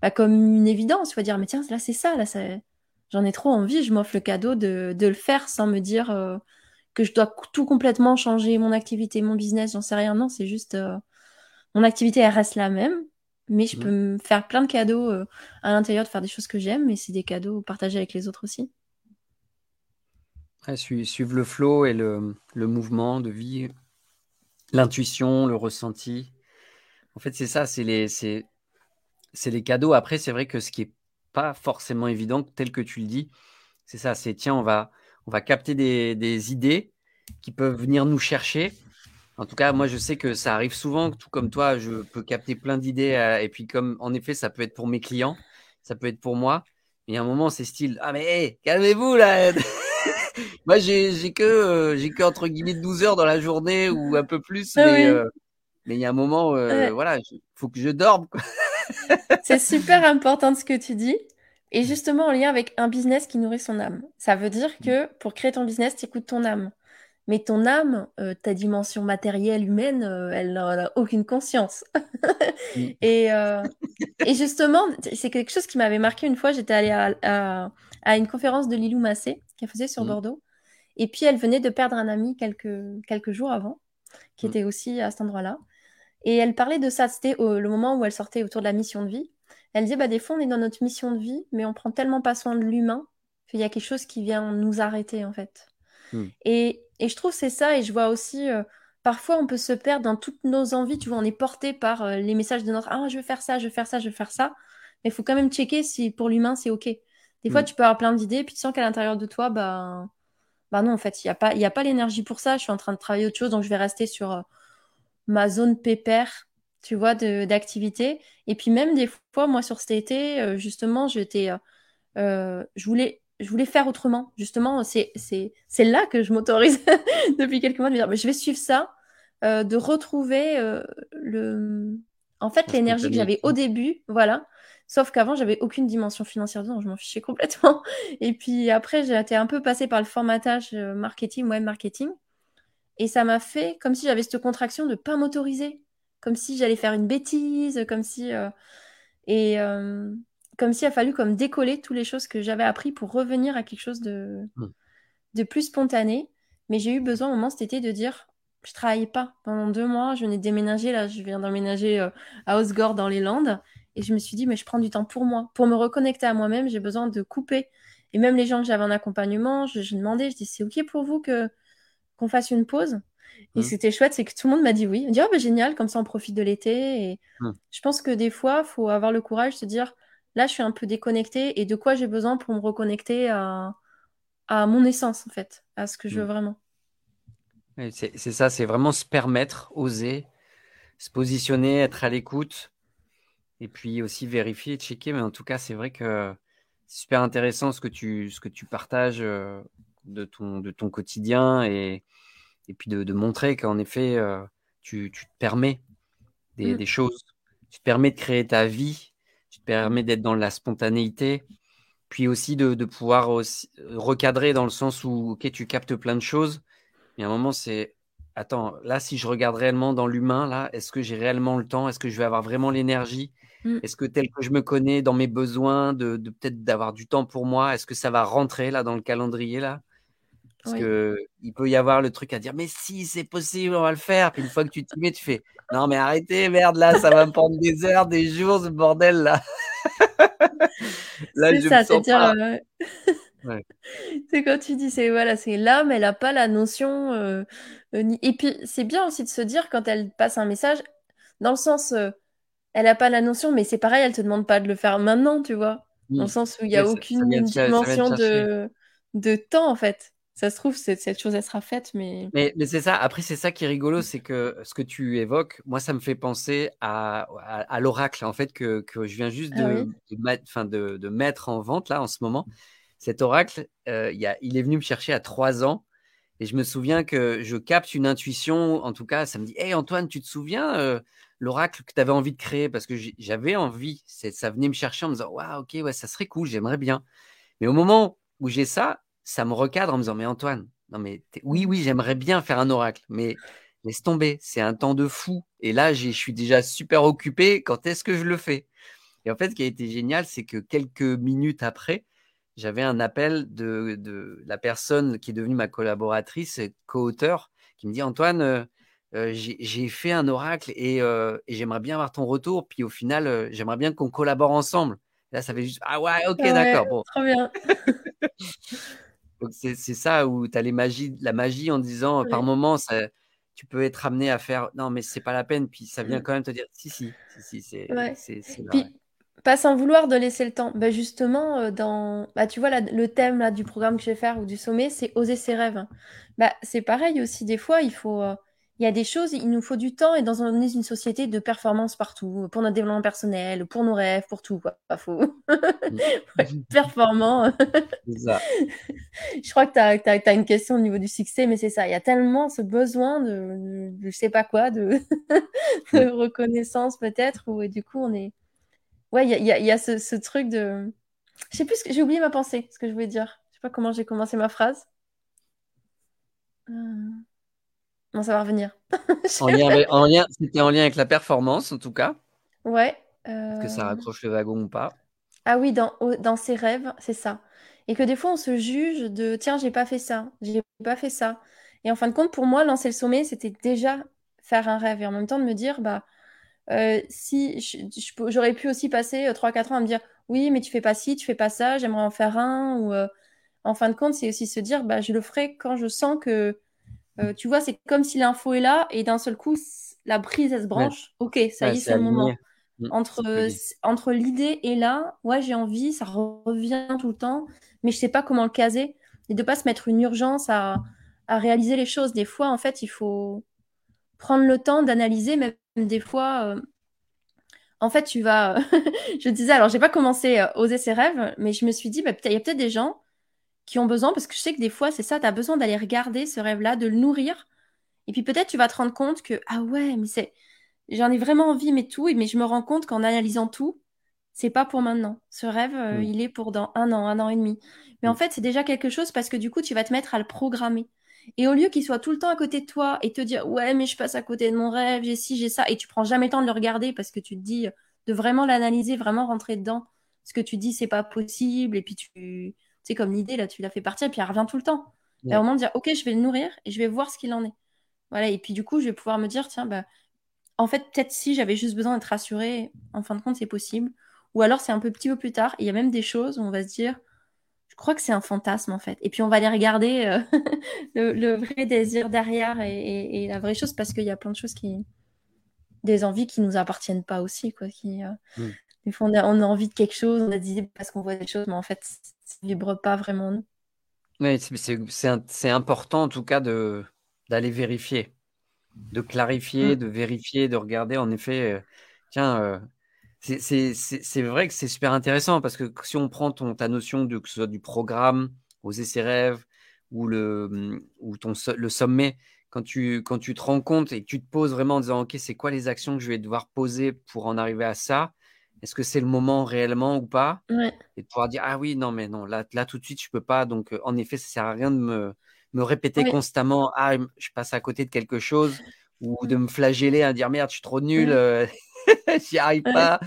bah, comme une évidence. Vas dire, mais tiens, là, c'est ça, là, ça, j'en ai trop envie, je m'offre le cadeau de, de le faire sans me dire euh, que je dois tout complètement changer mon activité, mon business, j'en sais rien. Non, c'est juste, euh, mon activité, elle reste la même. Mais je Mmh. peux me faire plein de cadeaux à l'intérieur, de faire des choses que j'aime, mais c'est des cadeaux partagés avec les autres aussi. Ouais, suivre le flow et le, le mouvement de vie, l'intuition, le ressenti. En fait, c'est ça, c'est les, c'est, c'est les cadeaux. Après, c'est vrai que ce qui est pas forcément évident, tel que tu le dis, c'est ça, c'est tiens, on va, on va capter des, des idées qui peuvent venir nous chercher. En tout cas, moi, je sais que ça arrive souvent, tout comme toi, je peux capter plein d'idées. euh, Et puis, comme en effet, ça peut être pour mes clients, ça peut être pour moi. Mais a un moment, c'est style Ah, mais hey, calmez-vous là Moi, j'ai que, euh, j'ai que entre guillemets 12 heures dans la journée ou un peu plus. Ah mais oui. euh, mais il y a un moment, euh, Ouais. voilà, il faut que je dorme. C'est super important ce que tu dis. Et justement, en lien avec un business qui nourrit son âme. Ça veut dire que pour créer ton business, tu écoutes ton âme. Mais ton âme, euh, ta dimension matérielle, humaine, euh, elle n'a aucune conscience. Mm. Et, euh, et justement, c'est quelque chose qui m'avait marqué une fois. J'étais allée à, à- à une conférence de Lilou Massé, qu'elle faisait sur Mm. Bordeaux. Et puis, elle venait de perdre un ami quelques, quelques jours avant, qui Mm. était aussi à cet endroit-là. Et elle parlait de ça. C'était au- le moment où elle sortait autour de la mission de vie. Elle disait, bah, des fois, on est dans notre mission de vie, mais on prend tellement pas soin de l'humain qu'il y a quelque chose qui vient nous arrêter, en fait. Mm. Et, et je trouve que c'est ça. Et je vois aussi, euh, parfois, on peut se perdre dans toutes nos envies. Tu vois, on est porté par euh, les messages de notre, ah, je veux faire ça, je veux faire ça, je veux faire ça. Mais il faut quand même checker si pour l'humain, c'est OK. Des fois, Mm. tu peux avoir plein d'idées, puis tu sens qu'à l'intérieur de toi, bah, bah non, en fait, il n'y a pas, il y a pas l'énergie pour ça. Je suis en train de travailler autre chose, donc je vais rester sur euh, ma zone pépère, tu vois, d'activité. Et puis même des fois, moi, sur cet été, euh, justement, j'étais, euh, je voulais, je voulais faire autrement. Justement, c'est, c'est, c'est là que je m'autorise depuis quelques mois de me dire, mais je vais suivre ça, euh, de retrouver euh, le, en fait, l'énergie que j'avais au début, voilà. Sauf qu'avant, j'avais aucune dimension financière dedans, je m'en fichais complètement. Et puis après, j'ai été un peu passée par le formatage euh, marketing, web marketing. Et ça m'a fait comme si j'avais cette contraction de pas m'autoriser. Comme si j'allais faire une bêtise, comme si. euh, et euh, comme s'il a fallu comme décoller toutes les choses que j'avais appris pour revenir à quelque chose de, Mm. de plus spontané. Mais j'ai eu besoin au moment cet été de dire je travaillais pas. Pendant deux mois, je venais de déménager, là, je viens d'emménager euh, à Osgore dans les Landes. Et je me suis dit, mais je prends du temps pour moi. Pour me reconnecter à moi-même, j'ai besoin de couper. Et même les gens que j'avais en accompagnement, je, je demandais, je dis, c'est OK pour vous que qu'on fasse une pause? Et Mm. c'était chouette, c'est que tout le monde m'a dit oui. On dit, ah bah génial, comme ça on profite de l'été. Et Mm. je pense que des fois, il faut avoir le courage de se dire, là, je suis un peu déconnectée et de quoi j'ai besoin pour me reconnecter à, à mon essence, en fait, à ce que je veux Mm. vraiment. C'est ça, c'est vraiment se permettre, oser, se positionner, être à l'écoute, et puis aussi vérifier, checker. Mais en tout cas, c'est vrai que c'est super intéressant ce que tu, ce que tu partages euh, de ton, de ton quotidien et, et puis de, de montrer qu'en effet, euh, tu, tu te permets des, Mm. des choses. Tu te permets de créer ta vie, tu te permets d'être dans la spontanéité, puis aussi de, de pouvoir aussi recadrer dans le sens où, ok, tu captes plein de choses, mais à un moment, c'est, attends, là, si je regarde réellement dans l'humain, là, est-ce que j'ai réellement le temps? Est-ce que je vais avoir vraiment l'énergie? Mm. Est-ce que tel que je me connais dans mes besoins, de, de peut-être d'avoir du temps pour moi, est-ce que ça va rentrer là dans le calendrier là? Parce Oui. que il peut y avoir le truc à dire, mais si, c'est possible, on va le faire. Puis une fois que tu t'y mets, tu fais, non, mais arrêtez, merde, là, ça va me prendre des heures, des jours, ce bordel là. là, C'est je ça, me sens pas. euh, Ouais. c'est quand tu dis, c'est voilà, c'est l'âme, elle n'a pas la notion. euh, euh, Et puis, c'est bien aussi de se dire quand elle passe un message, dans le sens, euh, elle n'a pas la notion, mais c'est pareil, elle te demande pas de le faire maintenant, tu vois. Dans le sens où il n'y a aucune dimension de, de temps, en fait. Ça se trouve, cette, chose, elle sera faite, mais. Mais, mais c'est ça, après, c'est ça qui est rigolo, c'est que ce que tu évoques, moi, ça me fait penser à, à, à l'oracle, en fait, que, que je viens juste Ah de, oui. de, mettre, de, de mettre en vente, là, en ce moment. Cet oracle, euh, y a, il est venu me chercher à trois ans. Et je me souviens que je capte une intuition, en tout cas, ça me dit Hey Antoine, tu te souviens l'oracle que tu avais envie de créer? Parce que j'avais envie, ça venait me chercher en me disant Waouh, ok, ouais, ça serait cool, j'aimerais bien. Mais au moment où j'ai ça, ça me recadre en me disant Mais Antoine, non, oui, oui, j'aimerais bien faire un oracle, mais laisse tomber, c'est un temps de fou. Et là, je suis déjà super occupé. Quand est-ce que je le fais? Et en fait, ce qui a été génial, c'est que quelques minutes après, j'avais un appel de, la personne qui est devenue ma collaboratrice, co-auteur, qui me dit Antoine, euh, euh, j'ai fait un oracle euh, et, j'aimerais bien avoir ton retour. Puis au final, j'aimerais bien qu'on collabore ensemble. là, ça fait juste Ah ouais, ok, d'accord. Bon. Trop bien. c'est ça où tu as les magies, la magie en disant par moment, ça, tu peux être amené à faire non, mais c'est pas la peine. Puis ça vient mmh. quand même te dire si, si, si, si c'est. Puis, pas sans vouloir de laisser le temps. Bah justement, euh, dans, bah, tu vois, le thème là, du programme que je vais faire ou du sommet, c'est oser ses rêves. Bah, c'est pareil aussi, des fois, il faut. Euh, il y a des choses, il nous faut du temps et dans est une société de performance partout, pour notre développement personnel, pour nos rêves, pour tout. Quoi. Pas faux. performant. ça. Je crois que tu as, une question au niveau du succès, mais c'est ça. Il y a tellement ce besoin de, je sais pas quoi, de, de reconnaissance peut-être, où du coup on est. Ouais, il y a, y a, ce, ce, truc de. Je sais plus, j'ai oublié ma pensée, ce que je voulais dire. Je sais pas comment j'ai commencé ma phrase. Euh... Non, ça va revenir. en lien, en lien, c'était en lien avec la performance, en tout cas. Ouais. Est-ce que ça euh, raccroche le wagon ou pas? Ah oui, dans, dans ses rêves, c'est ça. Et que des fois, on se juge de tiens, j'ai pas fait ça, j'ai pas fait ça. Et en fin de compte, pour moi, lancer le sommet, c'était déjà faire un rêve. Et en même temps, de me dire, bah, euh, si j'aurais pu aussi passer 3-4 euh, ans à me dire oui, mais tu fais pas ci, tu fais pas ça, j'aimerais en faire un. Ou en fin de compte, c'est aussi se dire bah, je le ferai quand je sens que euh, tu vois, c'est comme si l'info est là et d'un seul coup, la prise, elle se branche. Ok, ça y est, c'est le moment. Mm, entre, entre l'idée et là, ouais, j'ai envie, ça revient tout le temps, mais je sais pas comment le caser. Et de pas se mettre une urgence à, à réaliser les choses. Des fois, en fait, il faut prendre le temps d'analyser, même des fois. Euh, en fait, tu vas. je disais, alors, j'ai pas commencé à oser ses rêves, mais je me suis dit, bah, il y a peut-être des gens qui ont besoin, parce que je sais que des fois, c'est ça, tu as besoin d'aller regarder ce rêve-là, de le nourrir. Et puis peut-être tu vas te rendre compte que, ah ouais, mais c'est, j'en ai vraiment envie, mais tout, mais je me rends compte qu'en analysant tout, c'est pas pour maintenant. Ce rêve, euh, il est pour dans un an, un an et demi. Mais en fait, c'est déjà quelque chose parce que du coup, tu vas te mettre à le programmer. Et au lieu qu'il soit tout le temps à côté de toi et te dire, ouais, mais je passe à côté de mon rêve, j'ai ci, j'ai ça, et tu prends jamais le temps de le regarder parce que tu te dis de vraiment l'analyser, vraiment rentrer dedans. Ce que tu dis, c'est pas possible, et puis tu, c'est comme l'idée, là, tu la fais partir, et puis elle revient tout le temps. Et à un moment de dire, OK, je vais le nourrir et je vais voir ce qu'il en est. Voilà, et puis du coup, je vais pouvoir me dire, tiens, bah, en fait, peut-être si j'avais juste besoin d'être rassurée, en fin de compte, c'est possible. Ou alors, c'est un peu petit peu plus tard. Il y a même des choses où on va se dire, crois que c'est un fantasme, en fait. Et puis, on va aller regarder euh, le, vrai désir derrière et, la vraie chose, parce qu'il y a plein de choses qui. des envies qui nous appartiennent pas aussi, quoi. Qui, euh, mm. Des fois, on a, on a, envie de quelque chose, on a des idées parce qu'on voit des choses, mais en fait, ça vibre pas vraiment nous. Oui, c'est important en tout cas de d'aller vérifier, de clarifier, mm. de vérifier, de regarder. En effet, euh, tiens, euh, c'est vrai que c'est super intéressant parce que si on prend ton, ta notion de que ce soit du programme, oser ses rêves ou le ou ton le sommet, quand tu quand tu te rends compte et que tu te poses vraiment en disant ok c'est quoi les actions que je vais devoir poser pour en arriver à ça, est-ce que c'est le moment réellement ou pas? Et de pouvoir dire ah oui non mais non là là tout de suite je peux pas donc en effet ça sert à rien de me me répéter constamment ah je passe à côté de quelque chose ou de me flageller à dire merde je suis trop nul j'y arrive pas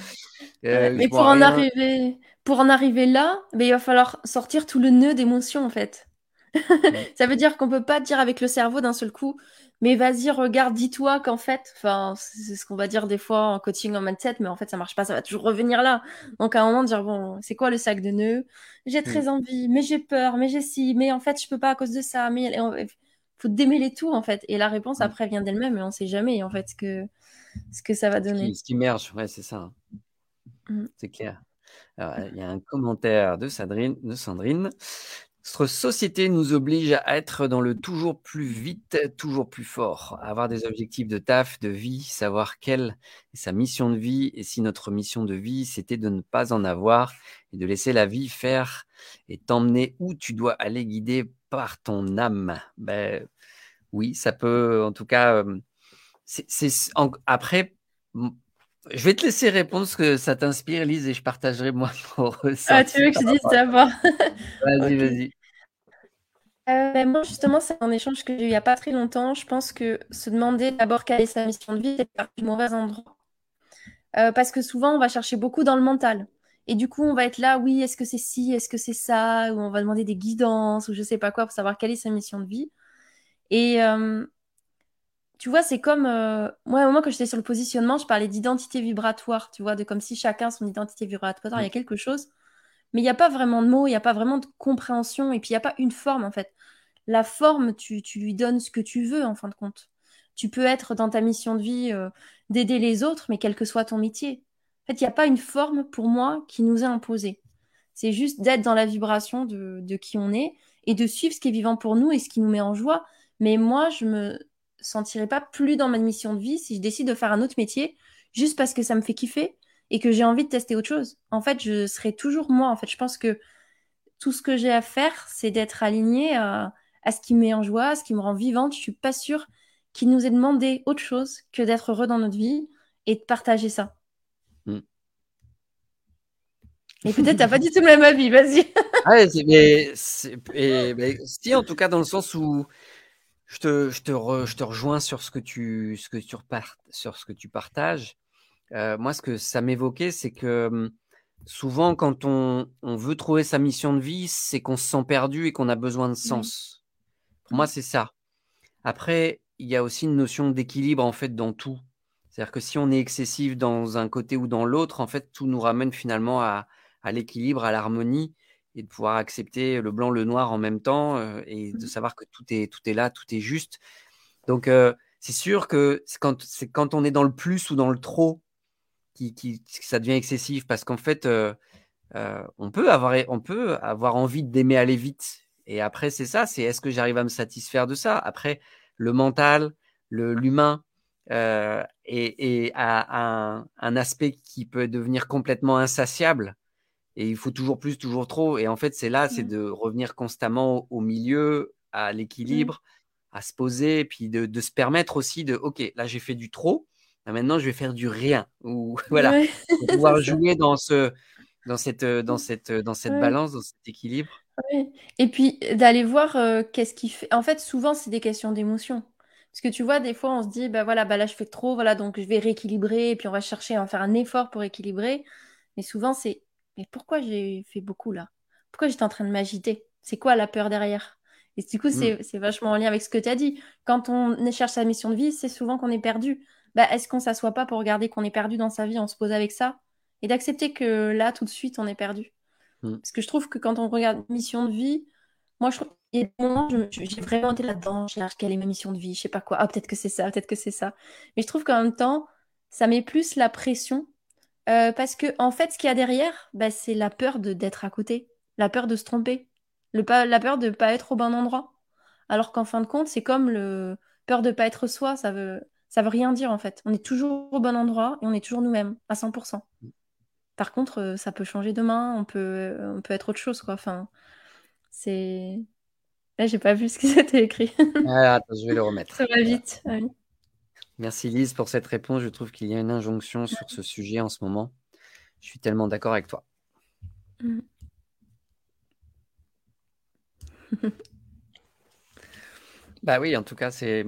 euh, mais pour en arriver pour en arriver là mais il va falloir sortir tout le nœud d'émotion en fait ça veut dire qu'on peut pas dire avec le cerveau d'un seul coup mais vas-y, regarde, dis-toi qu'en fait, enfin, c'est ce qu'on va dire des fois en coaching en mindset, mais en fait, ça marche pas, ça va toujours revenir là. Donc, à un moment, dire, bon, c'est quoi le sac de nœuds J'ai très mm. envie, mais j'ai peur, mais j'ai si, mais en fait, je peux pas à cause de ça, mais il faut démêler tout, en fait. Et la réponse, mm. après, vient d'elle-même, et on sait jamais, en fait, ce que, ce que ça va donner. Ce qui, ouais, c'est ça. Mm. C'est clair. il y a un commentaire de Sandrine, de Sandrine. Notre société nous oblige à être dans le toujours plus vite, toujours plus fort, à avoir des objectifs de taf, de vie, savoir quelle est sa mission de vie et si notre mission de vie c'était de ne pas en avoir et de laisser la vie faire et t'emmener où tu dois aller guider par ton âme. Ben, oui, ça peut, en tout cas, c'est, après, je vais te laisser répondre ce que ça t'inspire, Lise, et je partagerai moi mon Ah, tu veux que je dise d'abord Vas-y, vas-y. Euh, ben, moi, justement, c'est un échange que j'ai eu il n'y a pas très longtemps. Je pense que se demander d'abord quelle est sa mission de vie, c'est partir du mauvais endroit. Euh, parce que souvent, on va chercher beaucoup dans le mental. Et du coup, on va être là, oui, est-ce que c'est ci, est-ce que c'est ça, ou on va demander des guidances, ou je sais pas quoi, pour savoir quelle est sa mission de vie. Et euh, tu vois, c'est comme moi, au moment que j'étais sur le positionnement, je parlais d'identité vibratoire, tu vois, de comme si chacun son identité vibratoire, il y a quelque chose, mais il n'y a pas vraiment de mots, il n'y a pas vraiment de compréhension, et puis il n'y a pas une forme en fait. La forme, tu, lui donnes ce que tu veux en fin de compte. Tu peux être dans ta mission de vie euh, d'aider les autres, mais quel que soit ton métier. En fait, il n'y a pas une forme pour moi qui nous est imposée. C'est juste d'être dans la vibration de, de qui on est et de suivre ce qui est vivant pour nous et ce qui nous met en joie. Mais moi, je me sentirais pas plus dans ma mission de vie si je décide de faire un autre métier juste parce que ça me fait kiffer et que j'ai envie de tester autre chose. En fait, je serai toujours moi. En fait, je pense que tout ce que j'ai à faire, c'est d'être aligné à, ce qui me met en joie, à ce qui me rend vivante. Je suis pas sûre qu'il nous ait demandé autre chose que d'être heureux dans notre vie et de partager ça. Et peut-être t'as pas du tout le même avis, vas-y. ah, mais, mais, si, en tout cas, dans le sens où je te, je te, je te rejoins sur ce que tu, ce que tu sur ce que tu partages. Euh, moi, ce que ça m'évoquait, c'est que hum, souvent, quand on, on, veut trouver sa mission de vie, c'est qu'on se sent perdu et qu'on a besoin de sens. Pour moi, c'est ça. Après, il y a aussi une notion d'équilibre en fait dans tout. C'est-à-dire que si on est excessif dans un côté ou dans l'autre, en fait, tout nous ramène finalement à, à l'équilibre, à l'harmonie et de pouvoir accepter le blanc, le noir en même temps euh, et de mmh. savoir que tout est, tout est là, tout est juste. Donc, euh, c'est sûr que c'est quand, quand on est dans le plus ou dans le trop qui, qui ça devient excessif parce qu'en fait, euh, on, peut avoir, on peut avoir envie d'aimer aller vite. Et après, c'est ça, c'est est-ce que j'arrive à me satisfaire de ça? Après, le mental, l'humain, et, et, un, un, aspect qui peut devenir complètement insatiable et il faut toujours plus, toujours trop. Et en fait, c'est là, c'est mmh. de revenir constamment au, milieu, à l'équilibre, mmh. à se poser, et puis de, se permettre aussi de, ok, là j'ai fait du trop, maintenant je vais faire du rien. Ou voilà, pouvoir jouer dans ce, dans cette, dans cette, dans cette balance, dans cet équilibre. Et puis d'aller voir euh, qu'est-ce qui fait. En fait, souvent c'est des questions d'émotion. Parce que tu vois, des fois on se dit, bah voilà, bah là je fais trop, voilà, donc je vais rééquilibrer, et puis on va chercher à faire un effort pour équilibrer. Mais souvent c'est mais pourquoi j'ai fait beaucoup là? Pourquoi j'étais en train de m'agiter? C'est quoi la peur derrière? Et du coup, mm. c'est vachement en lien avec ce que tu as dit. Quand on cherche sa mission de vie, c'est souvent qu'on est perdu. Bah, Est-ce qu'on s'assoit pas pour regarder qu'on est perdu dans sa vie On se pose avec ça? Et d'accepter que là, tout de suite, on est perdu. Mm. Parce que je trouve que quand on regarde mission de vie, moi, je trouve qu'il y a des moments, j'ai vraiment été là-dedans, je cherche quelle est ma mission de vie, je sais pas quoi, ah, peut-être que c'est ça, peut-être que c'est ça. Mais je trouve qu'en même temps, ça met plus la pression euh, parce que, en fait, ce qu'il y a derrière, bah, c'est la peur de d'être à côté, la peur de se tromper, le la peur de ne pas être au bon endroit. Alors qu'en fin de compte, c'est comme le peur de ne pas être soi, ça veut, ça veut rien dire en fait. On est toujours au bon endroit et on est toujours nous-mêmes, à 100%. Par contre, euh, ça peut changer demain, on peut, on peut être autre chose, quoi. Enfin, c'est. Là, j'ai pas vu ce qui s'était écrit. ah, attends, je vais le remettre. Ça va vite. oui. Merci Lise pour cette réponse. Je trouve qu'il y a une injonction sur ce sujet en ce moment. Je suis tellement d'accord avec toi. Mm. bah oui, en tout cas, c'est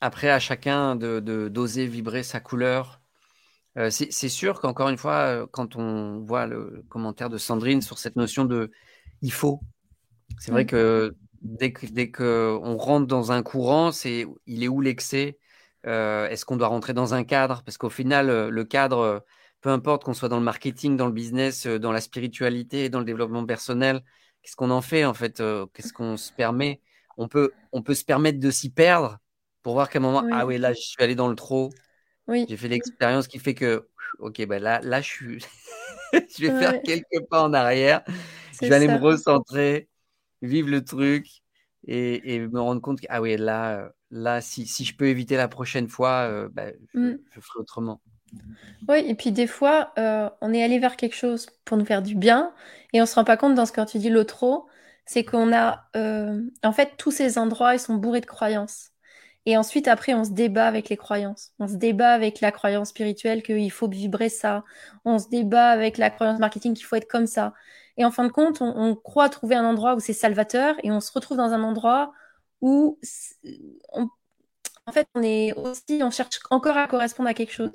après à chacun de d'oser vibrer sa couleur. Euh, c'est sûr qu'encore une fois, euh, quand on voit le commentaire de Sandrine sur cette notion de il faut, c'est vrai mm. que dès que dès que on rentre dans un courant, c'est il est où l'excès? Euh, est-ce qu'on doit rentrer dans un cadre? Parce qu'au final, euh, le cadre, euh, peu importe qu'on soit dans le marketing, dans le business, dans la spiritualité, dans le développement personnel, qu'est-ce qu'on en fait en fait Qu'est-ce qu'on se permet? On peut, on peut se permettre de s'y perdre pour voir qu'à un moment, ah oui, là, je suis allé dans le trop. Oui. J'ai fait l'expérience qui fait que, ok, ben là, là, je suis, je vais faire quelques pas en arrière. Je vais aller me recentrer, vivre le truc et, et me rendre compte que, ah oui, là, là, si, si, je peux éviter la prochaine fois, euh, bah, mm. je, ferai autrement. Oui, et puis des fois, euh, on est allé vers quelque chose pour nous faire du bien et on se rend pas compte dans ce que tu dis le trop, c'est qu'on a, euh, en fait, tous ces endroits, ils sont bourrés de croyances. Et ensuite, après, on se débat avec les croyances. On se débat avec la croyance spirituelle qu'il faut vibrer ça. On se débat avec la croyance marketing qu'il faut être comme ça. Et en fin de compte, on, croit trouver un endroit où c'est salvateur et on se retrouve dans un endroit où, en fait, on est aussi, on cherche encore à correspondre à quelque chose.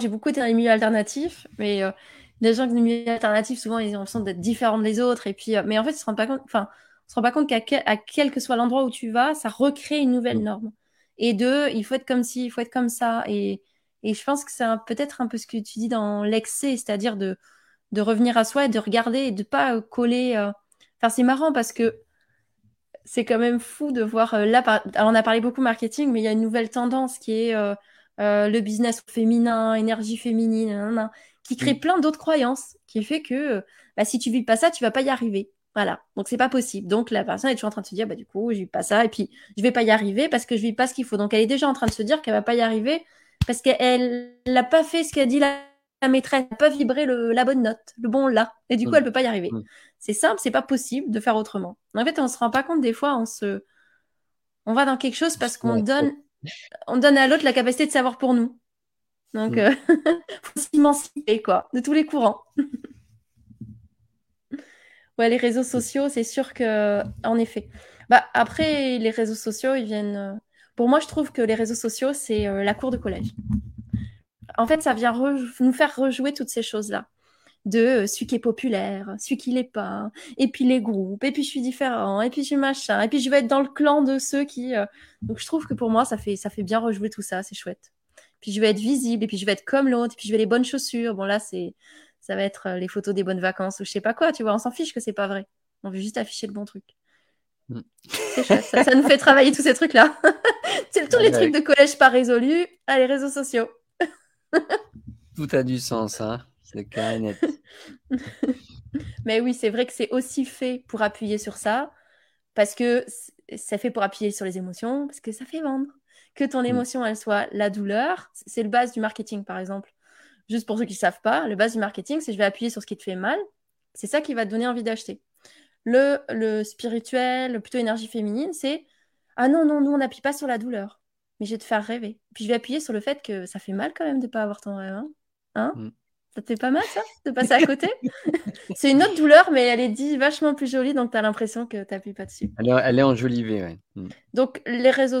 J'ai beaucoup été dans les milieux alternatifs, mais euh, les gens qui sont dans les milieux alternatifs, souvent, ils ont l'impression d'être différents des autres. Et puis, euh, mais en fait, ils se rendent pas compte, enfin, on se rend pas compte qu'à quel, que soit l'endroit où tu vas, ça recrée une nouvelle mm. norme. Et deux, il faut être comme ci, il faut être comme ça. Et, et je pense que c'est peut-être un peu ce que tu dis dans l'excès, c'est-à-dire de, de revenir à soi et de regarder et de pas coller. Euh, enfin, c'est marrant parce que c'est quand même fou de voir euh, là. Alors, on a parlé beaucoup marketing, mais il y a une nouvelle tendance qui est euh, le business féminin, énergie féminine, qui crée plein d'autres croyances, qui fait que bah, si tu vis pas ça, tu vas pas y arriver. Voilà, donc c'est pas possible. Donc la personne est toujours en train de se dire, bah du coup, je vis pas ça, et puis je vais pas y arriver parce que je vis pas ce qu'il faut. Donc elle est déjà en train de se dire qu'elle va pas y arriver parce qu'elle n'a pas fait ce qu'a dit la, maîtresse, n'a pas vibré le, la bonne note, le bon là, et du coup mm. elle peut pas y arriver. Mm. C'est simple, c'est pas possible de faire autrement. En fait, on se rend pas compte des fois, on se, on va dans quelque chose parce qu'on donne, on donne à l'autre la capacité de savoir pour nous. Donc, mm. euh, faut s'émanciper quoi, de tous les courants. Ouais, les réseaux sociaux, c'est sûr que, en effet. Bah, après, les réseaux sociaux, ils viennent. Euh, pour moi, je trouve que les réseaux sociaux, c'est euh, la cour de collège. En fait, ça vient nous faire rejouer toutes ces choses-là. De euh, celui qui est populaire, celui qui l'est pas, et puis les groupes, et puis je suis différent, et puis je suis machin, et puis je vais être dans le clan de ceux qui. Donc, je trouve que pour moi, ça fait, ça fait bien rejouer tout ça, c'est chouette. Puis je vais être visible, et puis je vais être comme l'autre, et puis je vais les bonnes chaussures. Bon, là, c'est ça va être euh, les photos des bonnes vacances ou je sais pas quoi, tu vois, on s'en fiche que c'est pas vrai. On veut juste afficher le bon truc. Mm. ça, nous fait travailler tous ces trucs-là. c'est tous les trucs de collège pas résolus à les réseaux sociaux. Tout a du sens, hein. C'est clair net. Mais oui, c'est vrai que c'est aussi fait pour appuyer sur ça, parce que c'est fait pour appuyer sur les émotions, parce que ça fait vendre. Que ton mm. émotion, elle soit la douleur, c'est le base du marketing, par exemple. Juste pour ceux qui ne savent pas, le base du marketing, c'est je vais appuyer sur ce qui te fait mal. C'est ça qui va te donner envie d'acheter. Le, le spirituel, plutôt énergie féminine, c'est ah non, non, nous, on n'appuie pas sur la douleur, mais je vais te faire rêver. Puis je vais appuyer sur le fait que ça fait mal quand même de ne pas avoir ton rêve. Hein, hein? Mm. Ça te fait pas mal, ça, de passer à côté? C'est une autre douleur, mais elle est dit vachement plus jolie, donc tu as l'impression que tu n'appuies pas dessus. Elle est, elle est enjolivée, ouais. Mm. Donc, les réseaux,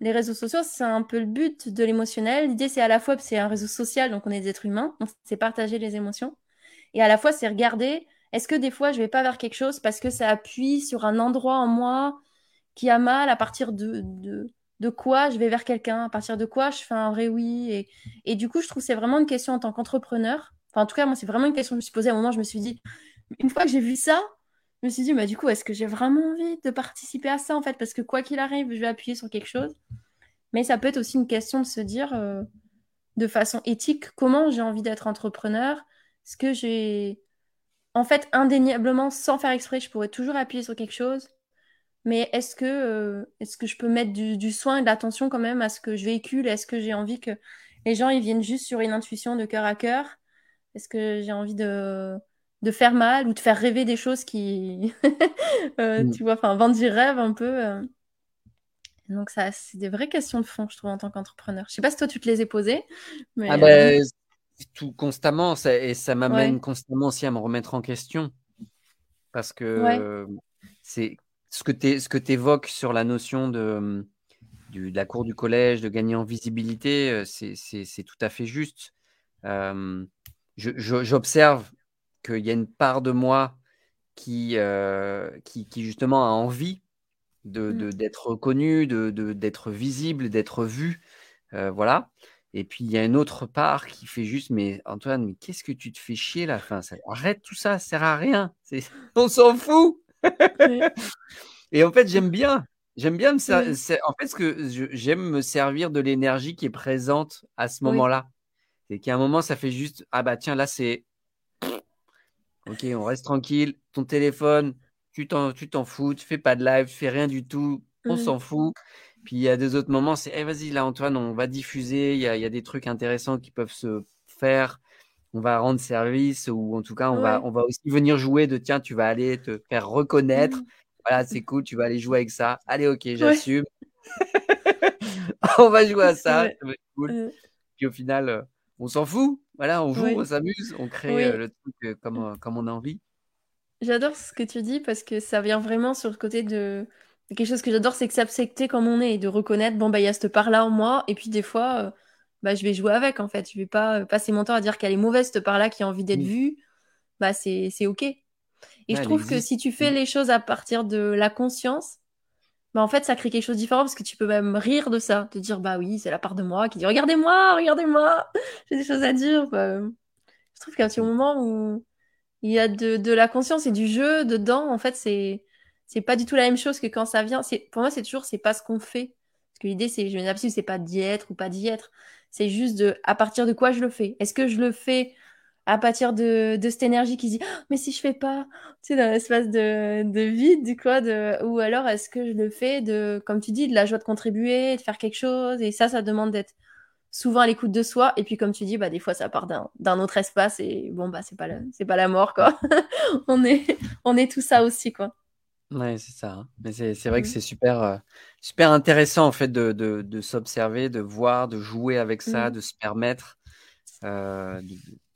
les réseaux sociaux, c'est un peu le but de l'émotionnel. L'idée, c'est à la fois, c'est un réseau social, donc on est des êtres humains, c'est partager les émotions. Et à la fois, c'est regarder, est-ce que des fois, je vais pas vers quelque chose parce que ça appuie sur un endroit en moi qui a mal, à partir de, de, quoi je vais vers quelqu'un, à partir de quoi je fais un vrai oui. Et, et du coup, je trouve que c'est vraiment une question en tant qu'entrepreneur. Enfin, en tout cas, moi, c'est vraiment une question que je me suis posée à un moment, je me suis dit, une fois que j'ai vu ça, je me suis dit, bah, du coup, est-ce que j'ai vraiment envie de participer à ça, en fait? Parce que quoi qu'il arrive, je vais appuyer sur quelque chose. Mais ça peut être aussi une question de se dire, euh, de façon éthique, comment j'ai envie d'être entrepreneur? Est-ce que j'ai... En fait, indéniablement, sans faire exprès, je pourrais toujours appuyer sur quelque chose? Mais est-ce que, euh, est-ce que je peux mettre du, soin et de l'attention quand même à ce que je véhicule? Est-ce que j'ai envie que les gens ils viennent juste sur une intuition de cœur à cœur? Est-ce que j'ai envie de de faire mal ou de faire rêver des choses qui, euh, mm. tu vois, enfin, vendre du rêve un peu. Euh. Donc, ça, c'est des vraies questions de fond, je trouve, en tant qu'entrepreneur. Je sais pas si toi, tu te les ai posées. Mais, ah ben, tout constamment, ça, et ça m'amène constamment aussi à me remettre en question. Parce que c'est ce que tu évoques sur la notion de, de la cour du collège, de gagner en visibilité, c'est tout à fait juste. J'observe qu'il y a une part de moi qui, euh, qui, justement a envie d'être de, mmh. d'être reconnu, de, d'être visible, d'être vu. Euh, voilà. Et puis il y a une autre part qui fait juste, mais Antoine, mais qu'est-ce que tu te fais chier là? Fin, ça, Arrête tout ça, ça sert à rien. On s'en fout. Et en fait, j'aime bien. J'aime bien me En fait, ce que j'aime me servir de l'énergie qui est présente à ce moment-là. C'est qu'à un moment, ça fait juste Ah bah tiens, là, c'est Ok, on reste tranquille. Ton téléphone, tu t'en, tu t'en fous, tu fais pas de live, tu fais rien du tout, on mmh. s'en fout. Puis il y a des autres moments, c'est, eh, vas-y, là, Antoine, on va diffuser, il y a, y a, des trucs intéressants qui peuvent se faire. On va rendre service ou en tout cas, on, va, on va aussi venir jouer de tiens, tu vas aller te faire reconnaître. Mmh. Voilà, c'est cool, tu vas aller jouer avec ça. Allez, ok, j'assume. on va jouer à ça, ça va être cool. Puis au final, euh, on s'en fout. Voilà, on joue, on s'amuse, on crée euh, le truc euh, comme, comme on a envie. J'adore ce que tu dis parce que ça vient vraiment sur le côté de. Quelque chose que j'adore, c'est que s'accepter comme on est et de reconnaître, bon, bah, il y a cette part-là en moi. Et puis, des fois, bah, je vais jouer avec, en fait. Je vais pas passer mon temps à dire qu'elle est mauvaise, cette part-là qui a envie d'être vue. Bah, c'est OK. Et je trouve que si tu fais les choses à partir de la conscience, bah, en fait, ça crée quelque chose de différent parce que tu peux même rire de ça. Te dire, bah oui, c'est la part de moi qui dit, regardez-moi, regardez-moi, j'ai des choses à dire. Bah, je trouve qu'à un petit moment où il y a de, de, la conscience et du jeu dedans, en fait, c'est, c'est pas du tout la même chose que quand ça vient. C'est, pour moi, c'est toujours, c'est pas ce qu'on fait. Parce que l'idée, c'est, je me dis, c'est pas d'y être ou pas d'y être. C'est juste de, à partir de quoi je le fais? Est-ce que je le fais à partir de, de cette énergie qui dit «Oh, mais si je fais pas tu sais dans l'espace de, de vide quoi de ou alors est-ce que je le fais de comme tu dis de la joie de contribuer de faire quelque chose et ça ça demande d'être souvent à l'écoute de soi et puis comme tu dis bah des fois ça part d'un autre espace et bon bah c'est pas c'est pas la mort quoi on est on est tout ça aussi quoi ouais c'est ça hein. mais c'est vrai que mmh. c'est super euh, super intéressant en fait de, de, de s'observer de voir de jouer avec ça mmh. de se permettre euh,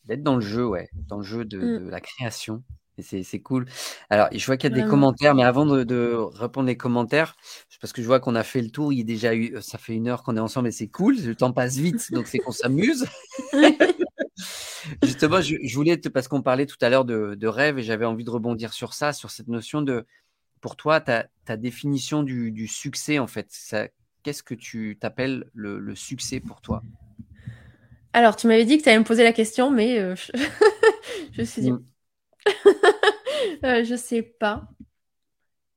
d'être dans le jeu, ouais, dans le jeu de, mmh. la création. Et c'est cool. Alors, je vois qu'il y a des commentaires, mais avant de, répondre les commentaires, parce que je vois qu'on a fait le tour, il est déjà eu, ça fait une heure qu'on est ensemble et c'est cool, le temps passe vite, donc c'est qu'on s'amuse. Justement, je, voulais, parce qu'on parlait tout à l'heure de, de, rêve et j'avais envie de rebondir sur ça, sur cette notion de, pour toi, ta, ta définition du, succès, en fait, qu'est-ce que tu t'appelles le, le succès pour toi? Alors, tu m'avais dit que tu allais me poser la question, mais euh, je... me suis dit. Mm. euh, je sais pas.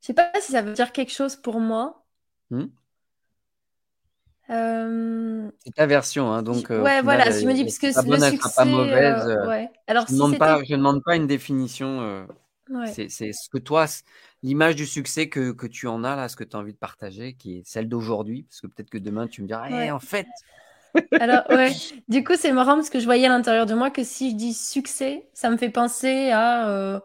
Je sais pas si ça veut dire quelque chose pour moi. Mm. Euh, c'est ta version, hein, donc. Euh, ouais, voilà, je me dis, parce que le succès. Pas mauvaise. Ouais. Alors, je demande, pas, demande pas une définition. C'est ce que toi, l'image du succès que, que, tu en as, là, ce que tu as envie de partager, qui est celle d'aujourd'hui, parce que peut-être que demain, tu me diras, eh, en fait, alors, ouais. Du coup, c'est marrant parce que je voyais à l'intérieur de moi que si je dis succès, ça me fait penser à euh,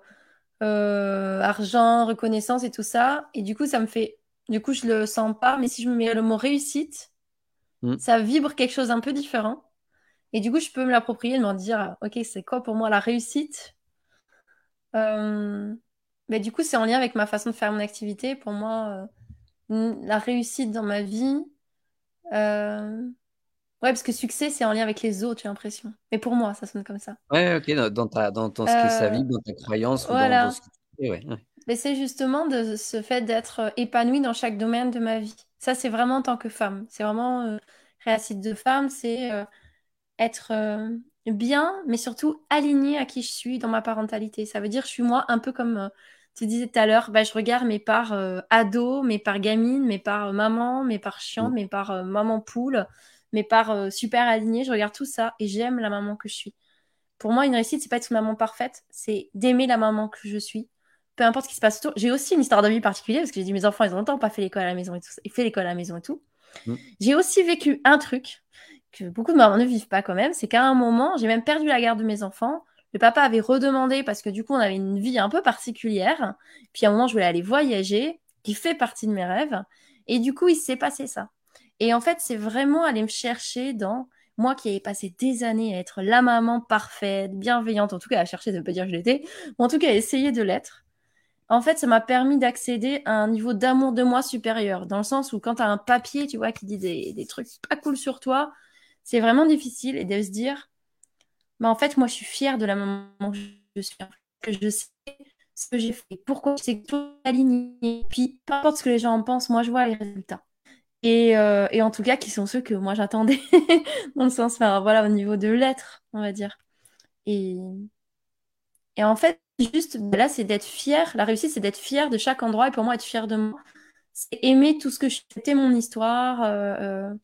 euh, argent, reconnaissance et tout ça. Et du coup, ça me fait. Du coup, je le sens pas. Mais si je me mets le mot réussite, mm. ça vibre quelque chose un peu différent. Et du coup, je peux me l'approprier, de me dire, ok, c'est quoi pour moi la réussite? Euh, Mais du coup, c'est en lien avec ma façon de faire mon activité. Pour moi, la réussite dans ma vie. Ouais, parce que succès, c'est en lien avec les autres, j'ai l'impression. Mais pour moi, ça sonne comme ça. Ouais, ok, dans, ta, dans, ce que ça vit, dans ta croyance, voilà. dans, ce que ouais, Mais c'est justement de ce fait d'être euh, épanouie dans chaque domaine de ma vie. Ça, c'est vraiment en tant que femme. C'est vraiment euh, réussite de femme, c'est euh, être bien, mais surtout alignée à qui je suis dans ma parentalité. Ça veut dire, je suis moi un peu comme tu disais tout à l'heure, bah, je regarde mes parts ado, mes parts gamine, mes parts maman, mes parts chiant, mm. mes parts maman poule mes parts euh, super alignées, je regarde tout ça et j'aime la maman que je suis. Pour moi, une réussite, c'est pas être une maman parfaite, c'est d'aimer la maman que je suis. Peu importe ce qui se passe autour. J'ai aussi une histoire de vie particulière parce que j'ai dit mes enfants, ils ont longtemps pas fait l'école à la maison et tout. Ils fait l'école à la maison et tout. Mm. J'ai aussi vécu un truc que beaucoup de mamans ne vivent pas quand même, c'est qu'à un moment, j'ai même perdu la garde de mes enfants. Le papa avait redemandé parce que du coup, on avait une vie un peu particulière. Puis à un moment, je voulais aller voyager, qui fait partie de mes rêves. Et du coup, il s'est passé ça. Et en fait, c'est vraiment aller me chercher dans moi qui ai passé des années à être la maman parfaite, bienveillante, en tout cas à chercher, ça ne pas dire que je l'étais, mais en tout cas à essayer de l'être. En fait, ça m'a permis d'accéder à un niveau d'amour de moi supérieur, dans le sens où quand tu as un papier, tu vois, qui dit des, des trucs pas cool sur toi, c'est vraiment difficile et de se dire, bah en fait, moi, je suis fière de la maman que je suis, que je sais ce que j'ai fait, pourquoi c'est tout aligné, puis peu importe ce que les gens en pensent, moi, je vois les résultats. Et, euh, et, en tout cas, qui sont ceux que moi j'attendais, dans le sens, voilà, au niveau de l'être, on va dire. Et, et en fait, juste là, c'est d'être fier. La réussite, c'est d'être fier de chaque endroit. Et pour moi, être fier de moi, c'est aimer tout ce que je fais, mon histoire, euh, euh,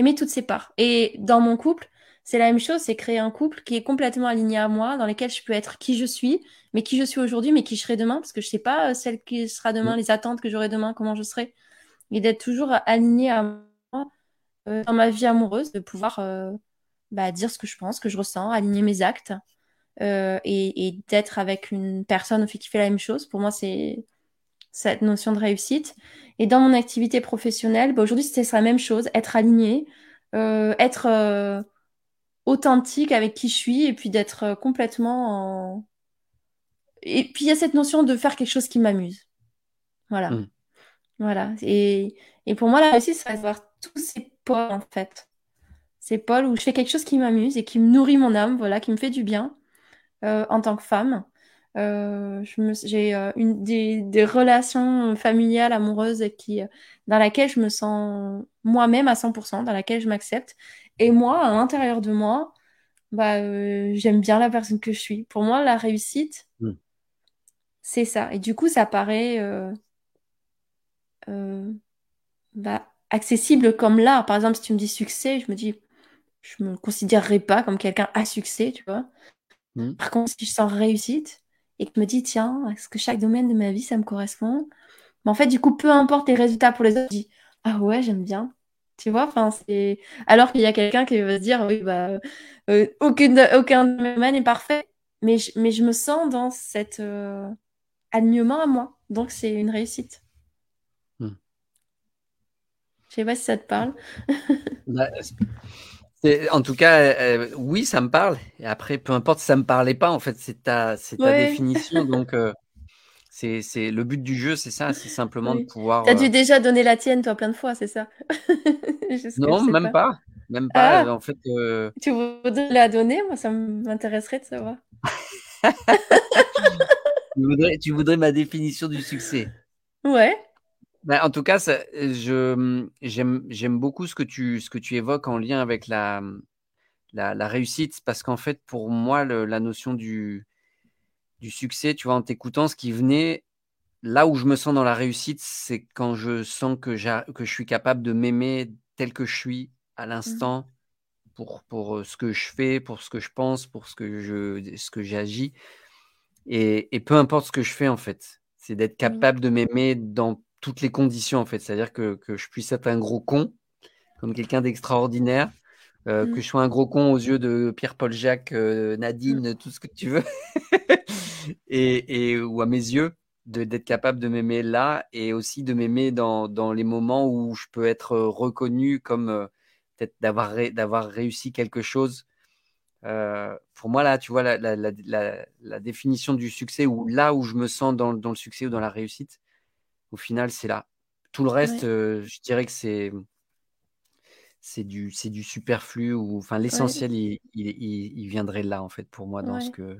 aimer toutes ces parts. Et dans mon couple, c'est la même chose, c'est créer un couple qui est complètement aligné à moi, dans lequel je peux être qui je suis, mais qui je suis aujourd'hui, mais qui je serai demain, parce que je sais pas celle qui sera demain, mm. les attentes que j'aurai demain, comment je serai et d'être toujours aligné à moi euh, dans ma vie amoureuse, de pouvoir euh, bah, dire ce que je pense, ce que je ressens, aligner mes actes et, d'être avec une personne qui fait la même chose. Pour moi, c'est cette notion de réussite. Et dans mon activité professionnelle, bah, aujourd'hui, c'est la même chose, être aligné, être authentique avec qui je suis et puis d'être complètement en... Et puis il y a cette notion de faire quelque chose qui m'amuse. Voilà. Mm. Voilà. Et, et, pour moi, la réussite, c'est d'avoir tous ces pôles, en fait. Ces pôles où je fais quelque chose qui m'amuse et qui me nourrit mon âme, voilà, qui me fait du bien euh, en tant que femme. Euh, j'ai euh, une des, des, relations familiales, amoureuses qui, dans laquelle je me sens moi-même à 100%, dans laquelle je m'accepte. Et moi, à l'intérieur de moi, bah, j'aime bien la personne que je suis. Pour moi, la réussite, mm. c'est ça. Et du coup, ça paraît euh, bah, accessible comme là. Par exemple, si tu me dis succès, je me dis, je me considérerais pas comme quelqu'un à succès, tu vois. Hmm. Par contre, si je sens réussite et que je me dis, tiens, est-ce que chaque domaine de ma vie, ça me correspond? Mais en fait, du coup, peu importe les résultats pour les autres, je dis, ah ouais, j'aime bien. Tu vois, enfin, c'est. Alors qu'il y a quelqu'un qui va se dire, oui, bah, euh, aucune, aucun domaine n'est parfait. Mais je, mais je me sens dans cet euh, alignement à moi. Donc, c'est une réussite. Je sais pas si ça te parle. En tout cas, euh, oui, ça me parle. Et après, peu importe si ça me parlait pas, en fait, c'est ta, c'est ta définition. Donc, euh, c'est, c'est le but du jeu, c'est ça, c'est simplement de pouvoir. Tu as dû euh, déjà donner la tienne, toi, plein de fois, c'est ça? Non, même pas. Même pas. Ah. En fait. Tu voudrais la donner? Moi, ça m'intéresserait de savoir. tu, voudrais, tu voudrais ma définition du succès? Ouais. Bah, en tout cas, je, j'aime, j'aime beaucoup ce que, tu, ce que tu évoques en lien avec la, la, réussite, parce qu'en fait, pour moi, la notion du, du succès, tu vois, en t'écoutant, ce qui venait, là où je me sens dans la réussite, c'est quand je sens que, que je suis capable de m'aimer tel que je suis à mmh. l'instant, pour, pour euh, ce que je fais, pour ce que je pense, pour ce que, je, ce que j'agis. Et, et peu importe ce que je fais, en fait, c'est d'être capable de m'aimer dans toutes les conditions, en fait. C'est-à-dire que, que, je puisse être un gros con, comme quelqu'un d'extraordinaire, euh, que mm. je sois un gros con aux yeux de Pierre-Paul Jacques, euh, Nadine, mm. tout ce que tu veux, et, et, ou à mes yeux, d'être capable de m'aimer là et aussi de m'aimer dans, dans, les moments où je peux être reconnu comme euh, peut-être d'avoir d'avoir réussi quelque chose. pour moi, là, tu vois, la, la, la, la, définition du succès, ou là où je me sens dans, dans le succès ou dans la réussite, au final, c'est là. Tout le reste, euh, je dirais que c'est c'est du c'est du superflu ou enfin l'essentiel il, il, viendrait là en fait pour moi dans ce que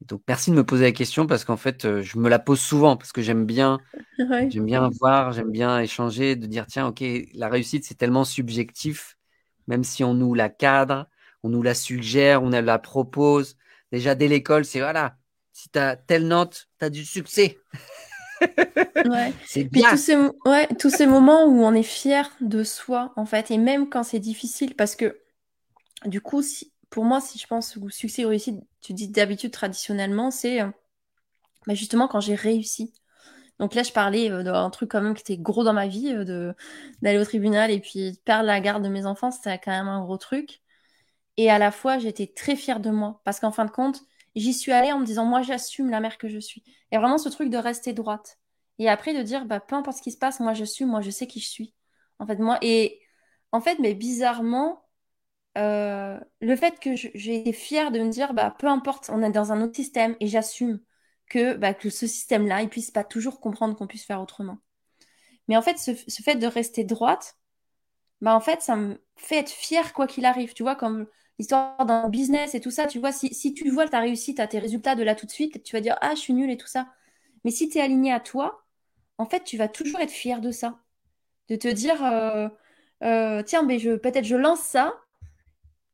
donc merci de me poser la question parce qu'en fait euh, je me la pose souvent parce que j'aime bien j'aime bien voir j'aime bien échanger de dire tiens ok la réussite c'est tellement subjectif même si on nous la cadre on nous la suggère on la propose. Déjà dès l'école c'est voilà si tu as telle note tu as du succès ouais. C'est bien. tous ces, ouais, tous ces moments où on est fier de soi, en fait, et même quand c'est difficile, parce que du coup, si, pour moi, si je pense au succès ou réussite, tu dis d'habitude traditionnellement, c'est euh, bah, justement quand j'ai réussi. Donc là, je parlais euh, d'un truc quand même qui était gros dans ma vie, euh, de d'aller au tribunal et puis perdre la garde de mes enfants, c'était quand même un gros truc. Et à la fois, j'étais très fière de moi, parce qu'en fin de compte, j'y suis allée en me disant, moi, j'assume la mère que je suis. A vraiment ce truc de rester droite. Et après, de dire, bah, peu importe ce qui se passe, moi, suis, moi, je sais qui je suis. En fait, moi, et en fait, mais bizarrement, euh, le fait que j'ai été fière de me dire, bah, peu importe, on est dans un autre système et j'assume que, bah, que ce système-là, il puisse pas toujours comprendre qu'on puisse faire autrement. Mais en fait, ce, ce fait de rester droite, bah, en fait, ça me fait être fière quoi qu'il arrive. Tu vois, comme l'histoire d'un business et tout ça, tu vois, si, si tu vois ta réussite à tes résultats de là tout de suite, tu vas dire, ah, je suis nulle et tout ça. Mais si tu es aligné à toi, en fait, tu vas toujours être fier de ça. De te dire, euh, euh, tiens, mais je, peut-être je lance ça,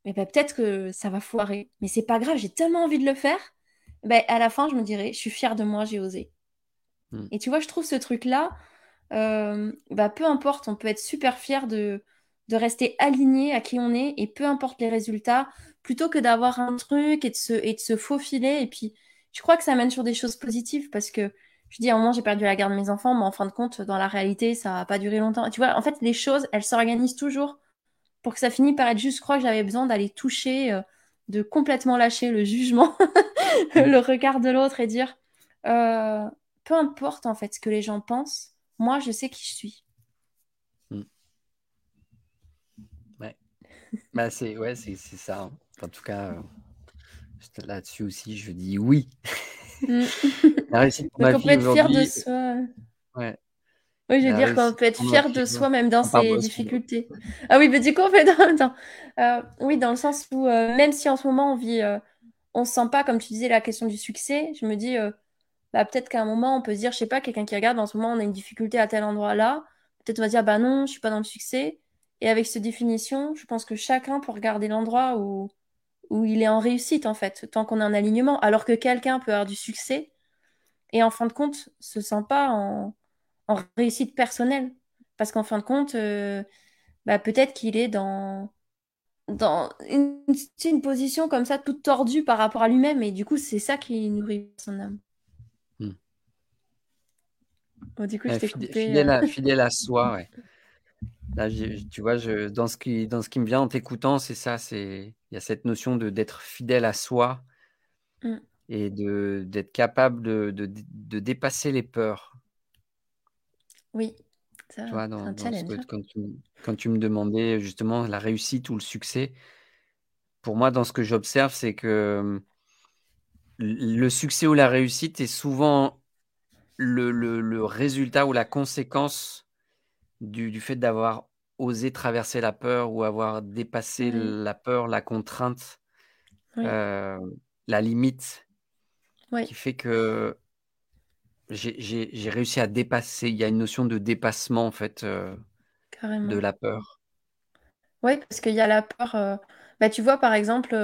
mais ben, peut-être que ça va foirer. Mais c'est pas grave, j'ai tellement envie de le faire. Ben, à la fin, je me dirais, je suis fière de moi, j'ai osé. Hmm. Et tu vois, je trouve ce truc-là, euh, bah, peu importe, on peut être super fier de, de rester aligné à qui on est et peu importe les résultats, plutôt que d'avoir un truc et de, se, et de se faufiler. Et puis, je crois que ça mène sur des choses positives parce que je dis à un moment j'ai perdu la garde de mes enfants, mais en fin de compte, dans la réalité, ça n'a pas duré longtemps. Tu vois, en fait, les choses, elles s'organisent toujours pour que ça finisse par être juste, je crois que j'avais besoin d'aller toucher, euh, de complètement lâcher le jugement, le regard de l'autre et dire, euh, peu importe en fait ce que les gens pensent, moi je sais qui je suis. Hmm. Ouais. Bah, c'est ouais, c'est ça. Hein. En tout cas, euh, là-dessus aussi, je dis oui. Hmm. on peut être fier de soi. Ouais. Oui, je veux dire qu'on peut être fier de soi même dans ses difficultés. Ah oui, mais du coup, en fait, dans, euh, oui, dans le sens où euh, même si en ce moment on vit, euh, on se sent pas, comme tu disais, la question du succès, je me dis, bah, peut-être qu'à un moment, on peut se dire, je sais pas, quelqu'un qui regarde, en ce moment, on a une difficulté à tel endroit-là, peut-être on va dire, bah non, je suis pas dans le succès. Et avec cette définition, je pense que chacun peut regarder l'endroit où, où il est en réussite, en fait, tant qu'on a un alignement, alors que quelqu'un peut avoir du succès et en fin de compte, se sent pas en en réussite personnelle. Parce qu'en fin de compte, euh, bah, peut-être qu'il est dans, dans une, une, position comme ça, toute tordue par rapport à lui-même. Et du coup, c'est ça qui nourrit son âme. Hmm. du coup, je t'ai fidèle, à, euh. fidèle à soi, ouais. Là, tu vois, je, dans, ce qui, dans ce qui me vient en t'écoutant, c'est ça, c'est il y a cette notion de d'être fidèle à soi hmm. et de d'être capable de, de, de, dépasser les peurs. Oui, ça, tu vois, dans, un challenge. Hein. quand, tu, quand, tu, me demandais justement la réussite ou le succès, pour moi, dans ce que j'observe, c'est que le succès ou la réussite est souvent le, le, le résultat ou la conséquence du, du fait d'avoir osé traverser la peur ou avoir dépassé la peur, la contrainte, euh, la limite, qui fait que j'ai réussi à dépasser. Il y a une notion de dépassement, en fait, euh, de la peur. Oui, parce qu'il y a la peur. Euh, bah, tu vois, par exemple,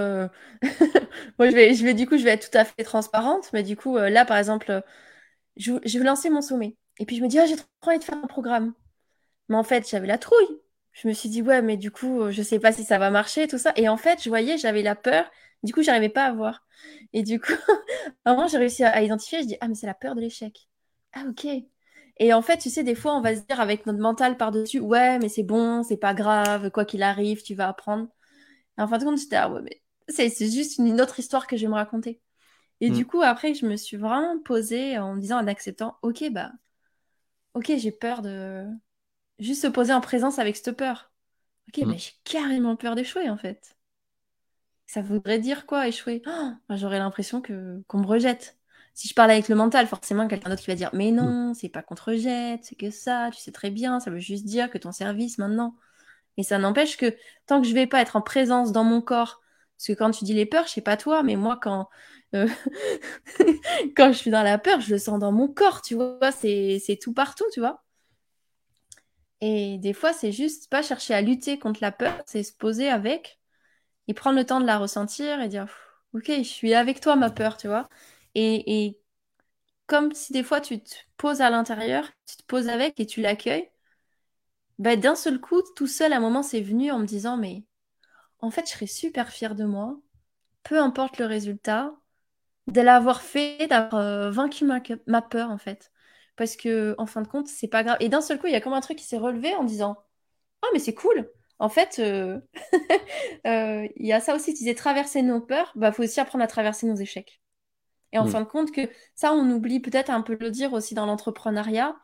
moi, je vais, je vais, du coup, je vais être tout à fait transparente, mais du coup, là, par exemple, je, je vais lancer mon sommet. Et puis, je me dis, ah, j'ai trop envie de faire un programme. Mais en fait, j'avais la trouille. Je me suis dit, ouais, mais du coup, je sais pas si ça va marcher, tout ça. Et en fait, je voyais, j'avais la peur. Du coup, j'arrivais pas à voir. Et du coup, à un moment, j'ai réussi à, identifier. Je dis, ah, mais c'est la peur de l'échec. Ah, ok. Et en fait, tu sais, des fois, on va se dire avec notre mental par-dessus, ouais, mais c'est bon, c'est pas grave, quoi qu'il arrive, tu vas apprendre. Et en fin de compte, j'étais, ah ouais, mais c'est juste une autre histoire que je vais me raconter. Et du mm. coup, après, je me suis vraiment posée en me disant, en acceptant, ok, bah, ok, j'ai peur de juste se poser en présence avec cette peur. Ok, mm. mais j'ai carrément peur d'échouer, en fait. Ça voudrait dire quoi, échouer? Oh, J'aurais l'impression que qu'on me rejette. Si je parle avec le mental, forcément, quelqu'un d'autre qui va dire Mais non, c'est pas qu'on te rejette, c'est que ça, tu sais très bien, ça veut juste dire que ton service maintenant. Et ça n'empêche que tant que je vais pas être en présence dans mon corps, parce que quand tu dis les peurs, je sais pas toi, mais moi, quand, euh, quand je suis dans la peur, je le sens dans mon corps, tu vois, c'est tout partout, tu vois. Et des fois, c'est juste pas chercher à lutter contre la peur, c'est se poser avec et prendre le temps de la ressentir et dire ok je suis avec toi ma peur tu vois. Et, comme si des fois tu te poses à l'intérieur tu te poses avec et tu l'accueilles bah, d'un seul coup tout seul à un moment c'est venu en me disant mais en fait je serais super fière de moi peu importe le résultat de l'avoir fait d'avoir euh, vaincu ma, peur en fait parce que en fin de compte c'est pas grave et d'un seul coup il y a comme un truc qui s'est relevé en disant oh mais c'est cool en fait, euh, euh, il y a ça aussi, tu disais traverser nos peurs, bah faut aussi apprendre à traverser nos échecs. Et en mm. fin de compte que ça, on oublie peut-être un peu le dire aussi dans l'entrepreneuriat.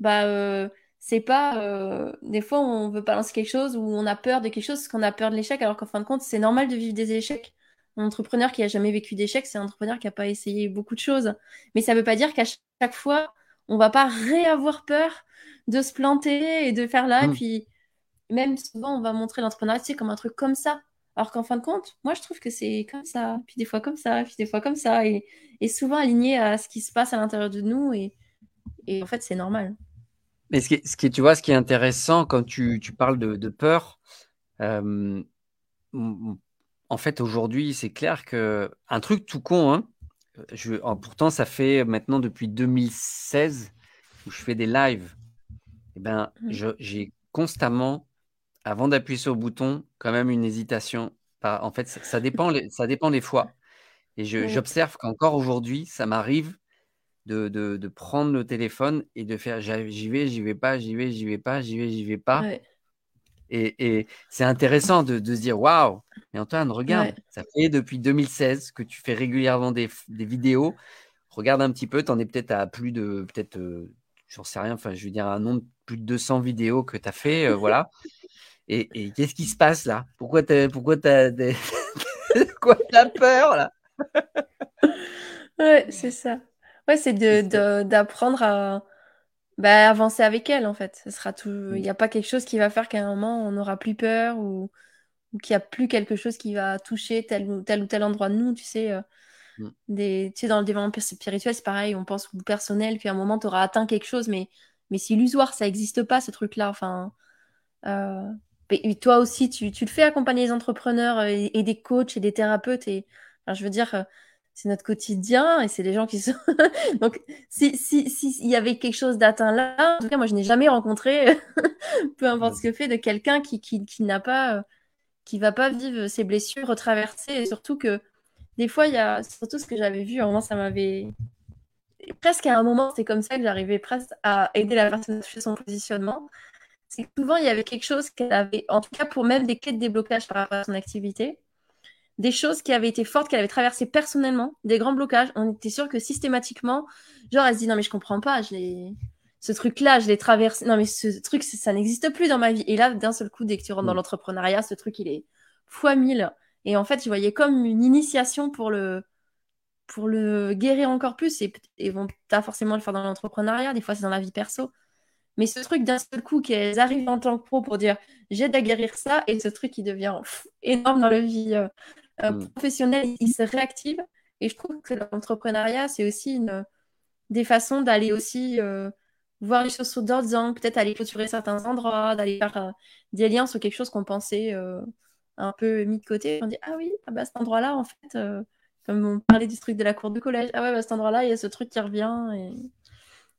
Bah euh, c'est pas des fois on veut pas lancer quelque chose ou on a peur de quelque chose parce qu'on a peur de l'échec, alors qu'en fin de compte c'est normal de vivre des échecs. Un entrepreneur qui a jamais vécu d'échecs, c'est un entrepreneur qui a pas essayé beaucoup de choses. Mais ça veut pas dire qu'à chaque fois on va pas réavoir peur de se planter et de faire là, et mm. puis même souvent, on va montrer l'entrepreneuriat comme un truc comme ça. Alors qu'en fin de compte, moi, je trouve que c'est comme ça, puis des fois comme ça, puis des fois comme ça, et, souvent aligné à ce qui se passe à l'intérieur de nous, et, en fait, c'est normal. Mais ce qui, ce qui, tu vois, ce qui est intéressant quand tu, parles de, peur, euh, en fait, aujourd'hui, c'est clair que un truc tout con, hein, je, pourtant, ça fait maintenant depuis 2016 où je fais des lives. Eh ben, mmh. j'ai constamment avant d'appuyer sur le bouton, quand même une hésitation. En fait, ça, dépend, ça dépend des fois. Et j'observe qu'encore aujourd'hui, ça m'arrive de, de, prendre le téléphone et de faire j'y vais, j'y vais pas, j'y vais, j'y vais pas, j'y vais, j'y vais pas. Et, c'est intéressant de, se dire waouh, mais Antoine, regarde, ça fait depuis 2016 que tu fais régulièrement des, vidéos. Regarde un petit peu, tu en es peut-être à plus de, peut-être, euh, j'en sais rien, enfin, je veux dire, un nombre de plus de 200 vidéos que tu as fait, euh, voilà. Et, qu'est-ce qui se passe là? Pourquoi tu pourquoi as, des... quoi, as peur là? Ouais, c'est ça. Ouais, c'est d'apprendre à bah, avancer avec elle, en fait. Ce sera tout... Il n'y a pas quelque chose qui va faire qu'à un moment, on n'aura plus peur ou, qu'il n'y a plus quelque chose qui va toucher tel ou tel, ou tel endroit de nous, tu sais. Euh, mm. Des... Tu sais, dans le développement spirituel, c'est pareil, on pense au personnel, puis à un moment, tu auras atteint quelque chose, mais, mais c'est illusoire, ça n'existe pas, ce truc-là. Enfin, euh, toi aussi, tu, tu, le fais accompagner les entrepreneurs euh, et, des coachs et des thérapeutes. Et je veux dire, c'est notre quotidien et c'est les gens qui sont. Donc, si s'il si, y avait quelque chose d'atteint là, en tout cas, moi, je n'ai jamais rencontré, peu importe ce que fait, de quelqu'un qui, qui, qui n'a pas, euh, qui va pas vivre ses blessures, retraverser. Et surtout que des fois, il y a surtout ce que j'avais vu, à un moment, ça m'avait. Presque à un moment, c'est comme ça que j'arrivais presque à aider la personne à son positionnement. C'est que souvent, il y avait quelque chose qu'elle avait, en tout cas pour même des clés de déblocage par rapport à son activité des choses qui avaient été fortes, qu'elle avait traversées personnellement, des grands blocages. On était sûr que systématiquement, genre, elle se dit non mais je comprends pas, je ce truc-là, je l'ai traversé. Non mais ce truc, ça n'existe plus dans ma vie. Et là, d'un seul coup, dès que tu rentres dans mm. l'entrepreneuriat, ce truc, il est fois mille. Et en fait, je voyais comme une initiation pour le pour le guérir encore plus. Et, et vont pas forcément le faire dans l'entrepreneuriat. Des fois, c'est dans la vie perso. Mais ce truc d'un seul coup qu'elles arrivent en tant que pro pour dire j'aide à guérir ça et ce truc qui devient énorme dans la vie euh, euh, mm. professionnel, il se réactive. Et je trouve que l'entrepreneuriat, c'est aussi une, des façons d'aller aussi euh, voir les choses sous d'autres angles, peut-être aller clôturer certains endroits, d'aller faire euh, des liens sur quelque chose qu'on pensait un peu mis de côté. On dit, ah oui, ah bah, cet endroit-là, en fait, comme on parlait du truc de la cour du collège, ah ouais, bah, cet endroit-là, il y a ce truc qui revient. Et...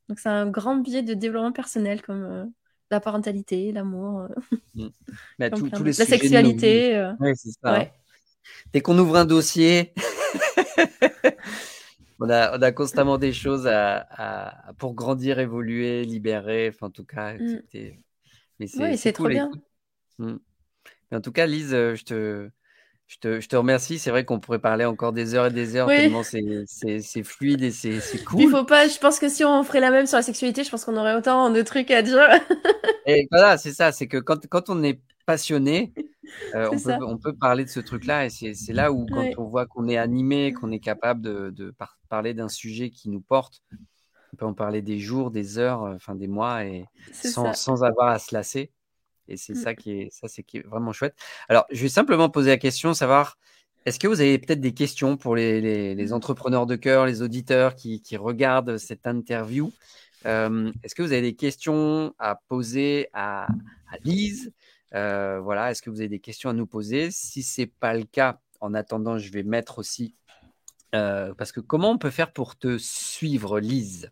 Donc c'est un grand biais de développement personnel comme la parentalité, l'amour, mm. bah, la sexualité. c'est ça. Dès qu'on ouvre un dossier, on, a, on, a, constamment des choses à, pour grandir, évoluer, libérer, enfin, en tout cas, mm. Mais c'est trop bien. Mm. en tout cas, Lise, euh, je te, je te, je te, remercie. C'est vrai qu'on pourrait parler encore des heures et des heures, tellement c'est fluide et c'est cool. Il faut pas, je pense que si on ferait la même sur la sexualité, je pense qu'on aurait autant de trucs à dire. et voilà, c'est ça, c'est que quand, quand on est passionné, euh, on, peut, on, peut, parler de ce truc-là et c'est là où quand on voit qu'on est animé, qu'on est capable de, de parler d'un sujet qui nous porte, on peut en parler des jours, des heures, euh, enfin des mois et sans, sans, avoir à se lasser. Et c'est mmh. ça qui est ça c'est qui est vraiment chouette. Alors je vais simplement poser la question, savoir est-ce que vous avez peut-être des questions pour les, les, les, mmh. entrepreneurs de cœur, les auditeurs qui, qui regardent cette interview? Euh, Est-ce que vous avez des questions à poser à, à Lise? Euh, voilà, est-ce que vous avez des questions à nous poser? Si ce n'est pas le cas, en attendant, je vais mettre aussi. Euh, parce que comment on peut faire pour te suivre, Lise?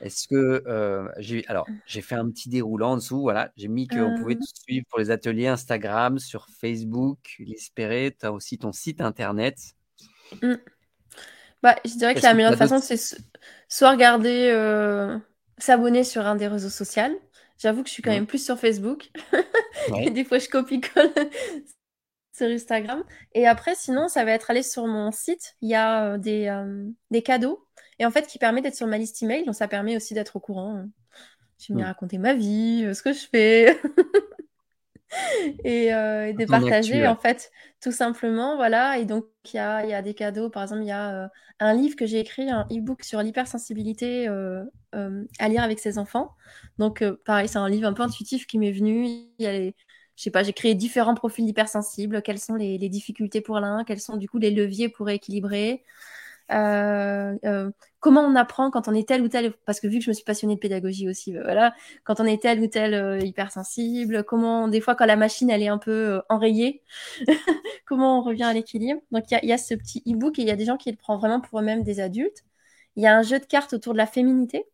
Est-ce que euh, j'ai alors j'ai fait un petit déroulant en dessous, voilà, j'ai mis qu'on pouvait te suivre pour les ateliers Instagram, sur Facebook, l'espérer. Tu as aussi ton site internet. Mmh. Bah, je dirais que la meilleure façon, c'est soit regarder, s'abonner sur un des réseaux sociaux. J'avoue que je suis quand mmh. même plus sur Facebook. des fois, je copie-colle sur Instagram. Et après, sinon, ça va être aller sur mon site. Il y a des, des, cadeaux. Et en fait, qui permet d'être sur ma liste email. Donc, ça permet aussi d'être au courant. Je vais mmh. raconter ma vie, euh, ce que je fais. et, euh, de partager en fait tout simplement voilà et donc il y a, y a, des cadeaux par exemple il y a euh, un livre que j'ai écrit un e-book sur l'hypersensibilité euh, à lire avec ses enfants donc pareil c'est un livre un peu intuitif qui m'est venu il y a les, je sais pas j'ai créé différents profils d'hypersensibles quelles sont les, les difficultés pour l'un? Quels sont du coup les leviers pour équilibrer? euh, comment on apprend quand on est tel ou tel, parce que vu que je me suis passionnée de pédagogie aussi, bah, voilà, quand on est tel ou tel euh, hypersensible, comment des fois quand la machine elle est un peu enrayée, comment on revient à l'équilibre. Donc il y a, y a, ce petit e-book et il y a des gens qui le prennent vraiment pour eux-mêmes des adultes. Il y a un jeu de cartes autour de la féminité.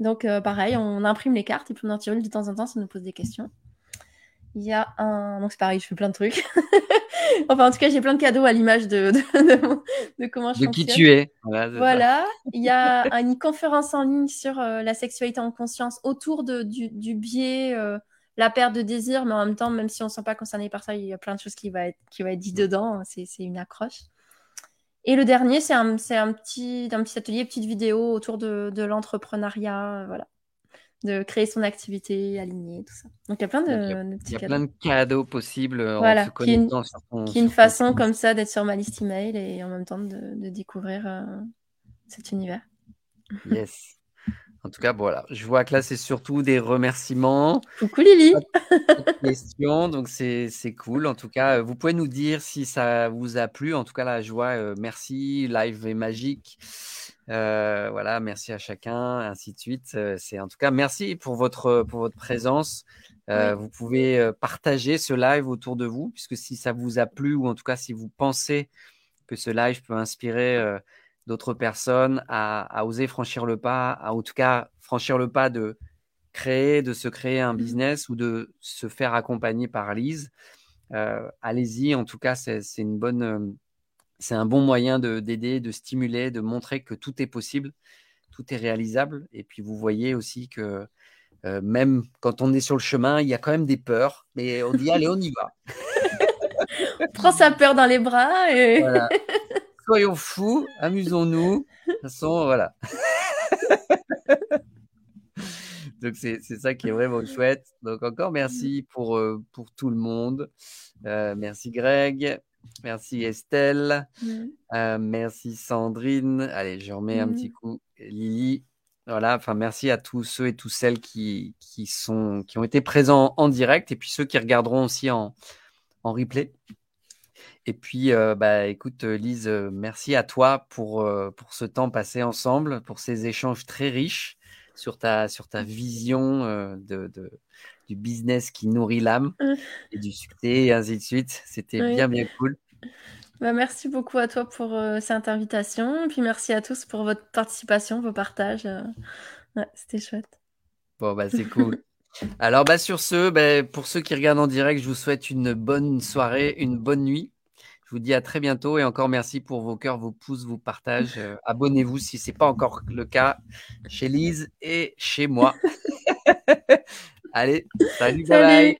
Donc pareil, on imprime les cartes et puis on en tire une de temps en temps, ça nous pose des questions. Il y a un. Donc c'est pareil, je fais plein de trucs. enfin, en tout cas, j'ai plein de cadeaux à l'image de, de, comment je De qui tu es. Voilà. Il y a une conférence en ligne sur euh, la sexualité en conscience autour de, du, du biais, euh, la perte de désir, mais en même temps, même si on ne se sent pas concerné par ça, il y a plein de choses qui vont être, qui va être dit dedans. C'est une accroche. Et le dernier, c'est un, un, petit, un petit atelier, petite vidéo autour de, de l'entrepreneuriat. Voilà de créer son activité alignée, tout ça. Donc il y a plein de, petits cadeaux. Il y a plein de cadeaux possibles voilà, en se connectant qui est une, qui est une façon comme ça d'être sur ma liste email et en même temps de, de découvrir euh, cet univers. Yes. En tout cas, voilà, je vois que là, c'est surtout des remerciements. Coucou Lily. questions, donc c'est cool. En tout cas, vous pouvez nous dire si ça vous a plu. En tout cas, la joie, euh, merci. Live est magique. Euh, voilà, merci à chacun, ainsi de suite. Euh, c'est en tout cas merci pour votre pour votre présence. Vous pouvez partager ce live autour de vous, puisque si ça vous a plu ou en tout cas si vous pensez que ce live peut inspirer d'autres personnes à, oser franchir le pas, à en tout cas franchir le pas de créer, de se créer un mmh business ou de se faire accompagner par Lise. Euh, allez-y, en tout cas, c'est une bonne, euh, c'est un bon moyen d'aider, de, stimuler, de montrer que tout est possible, tout est réalisable. Et puis vous voyez aussi que euh, même quand on est sur le chemin, il y a quand même des peurs, mais on dit allez, on y va. on prend sa peur dans les bras et soyons fous, amusons-nous. De toute façon, voilà. Donc c'est ça qui est vraiment chouette. Donc encore merci pour, euh, pour tout le monde. Euh, merci Greg. Merci Estelle. Euh, merci Sandrine. Allez, je remets un petit coup. Lily. Voilà, enfin merci à tous ceux et toutes celles qui, qui, sont, qui ont été présents en direct et puis ceux qui regarderont aussi en, en replay. Et puis, euh, bah, écoute, Lise, euh, merci à toi pour, pour ce temps passé ensemble, pour ces échanges très riches sur ta, sur ta vision de, du business qui nourrit l'âme et du succès et ainsi de suite. C'était bien, bien cool. Bah, merci beaucoup à toi pour cette invitation. Puis merci à tous pour votre participation, vos partages. C'était chouette. Bon, bah, c'est cool. Alors, bah, sur ce, bah, pour ceux qui regardent en direct, je vous souhaite une bonne soirée, une bonne nuit. Je vous dis à très bientôt et encore merci pour vos cœurs, vos pouces, vos partages. Euh, abonnez-vous si ce n'est pas encore le cas chez Lise et chez moi. Allez, salut, salut. bye.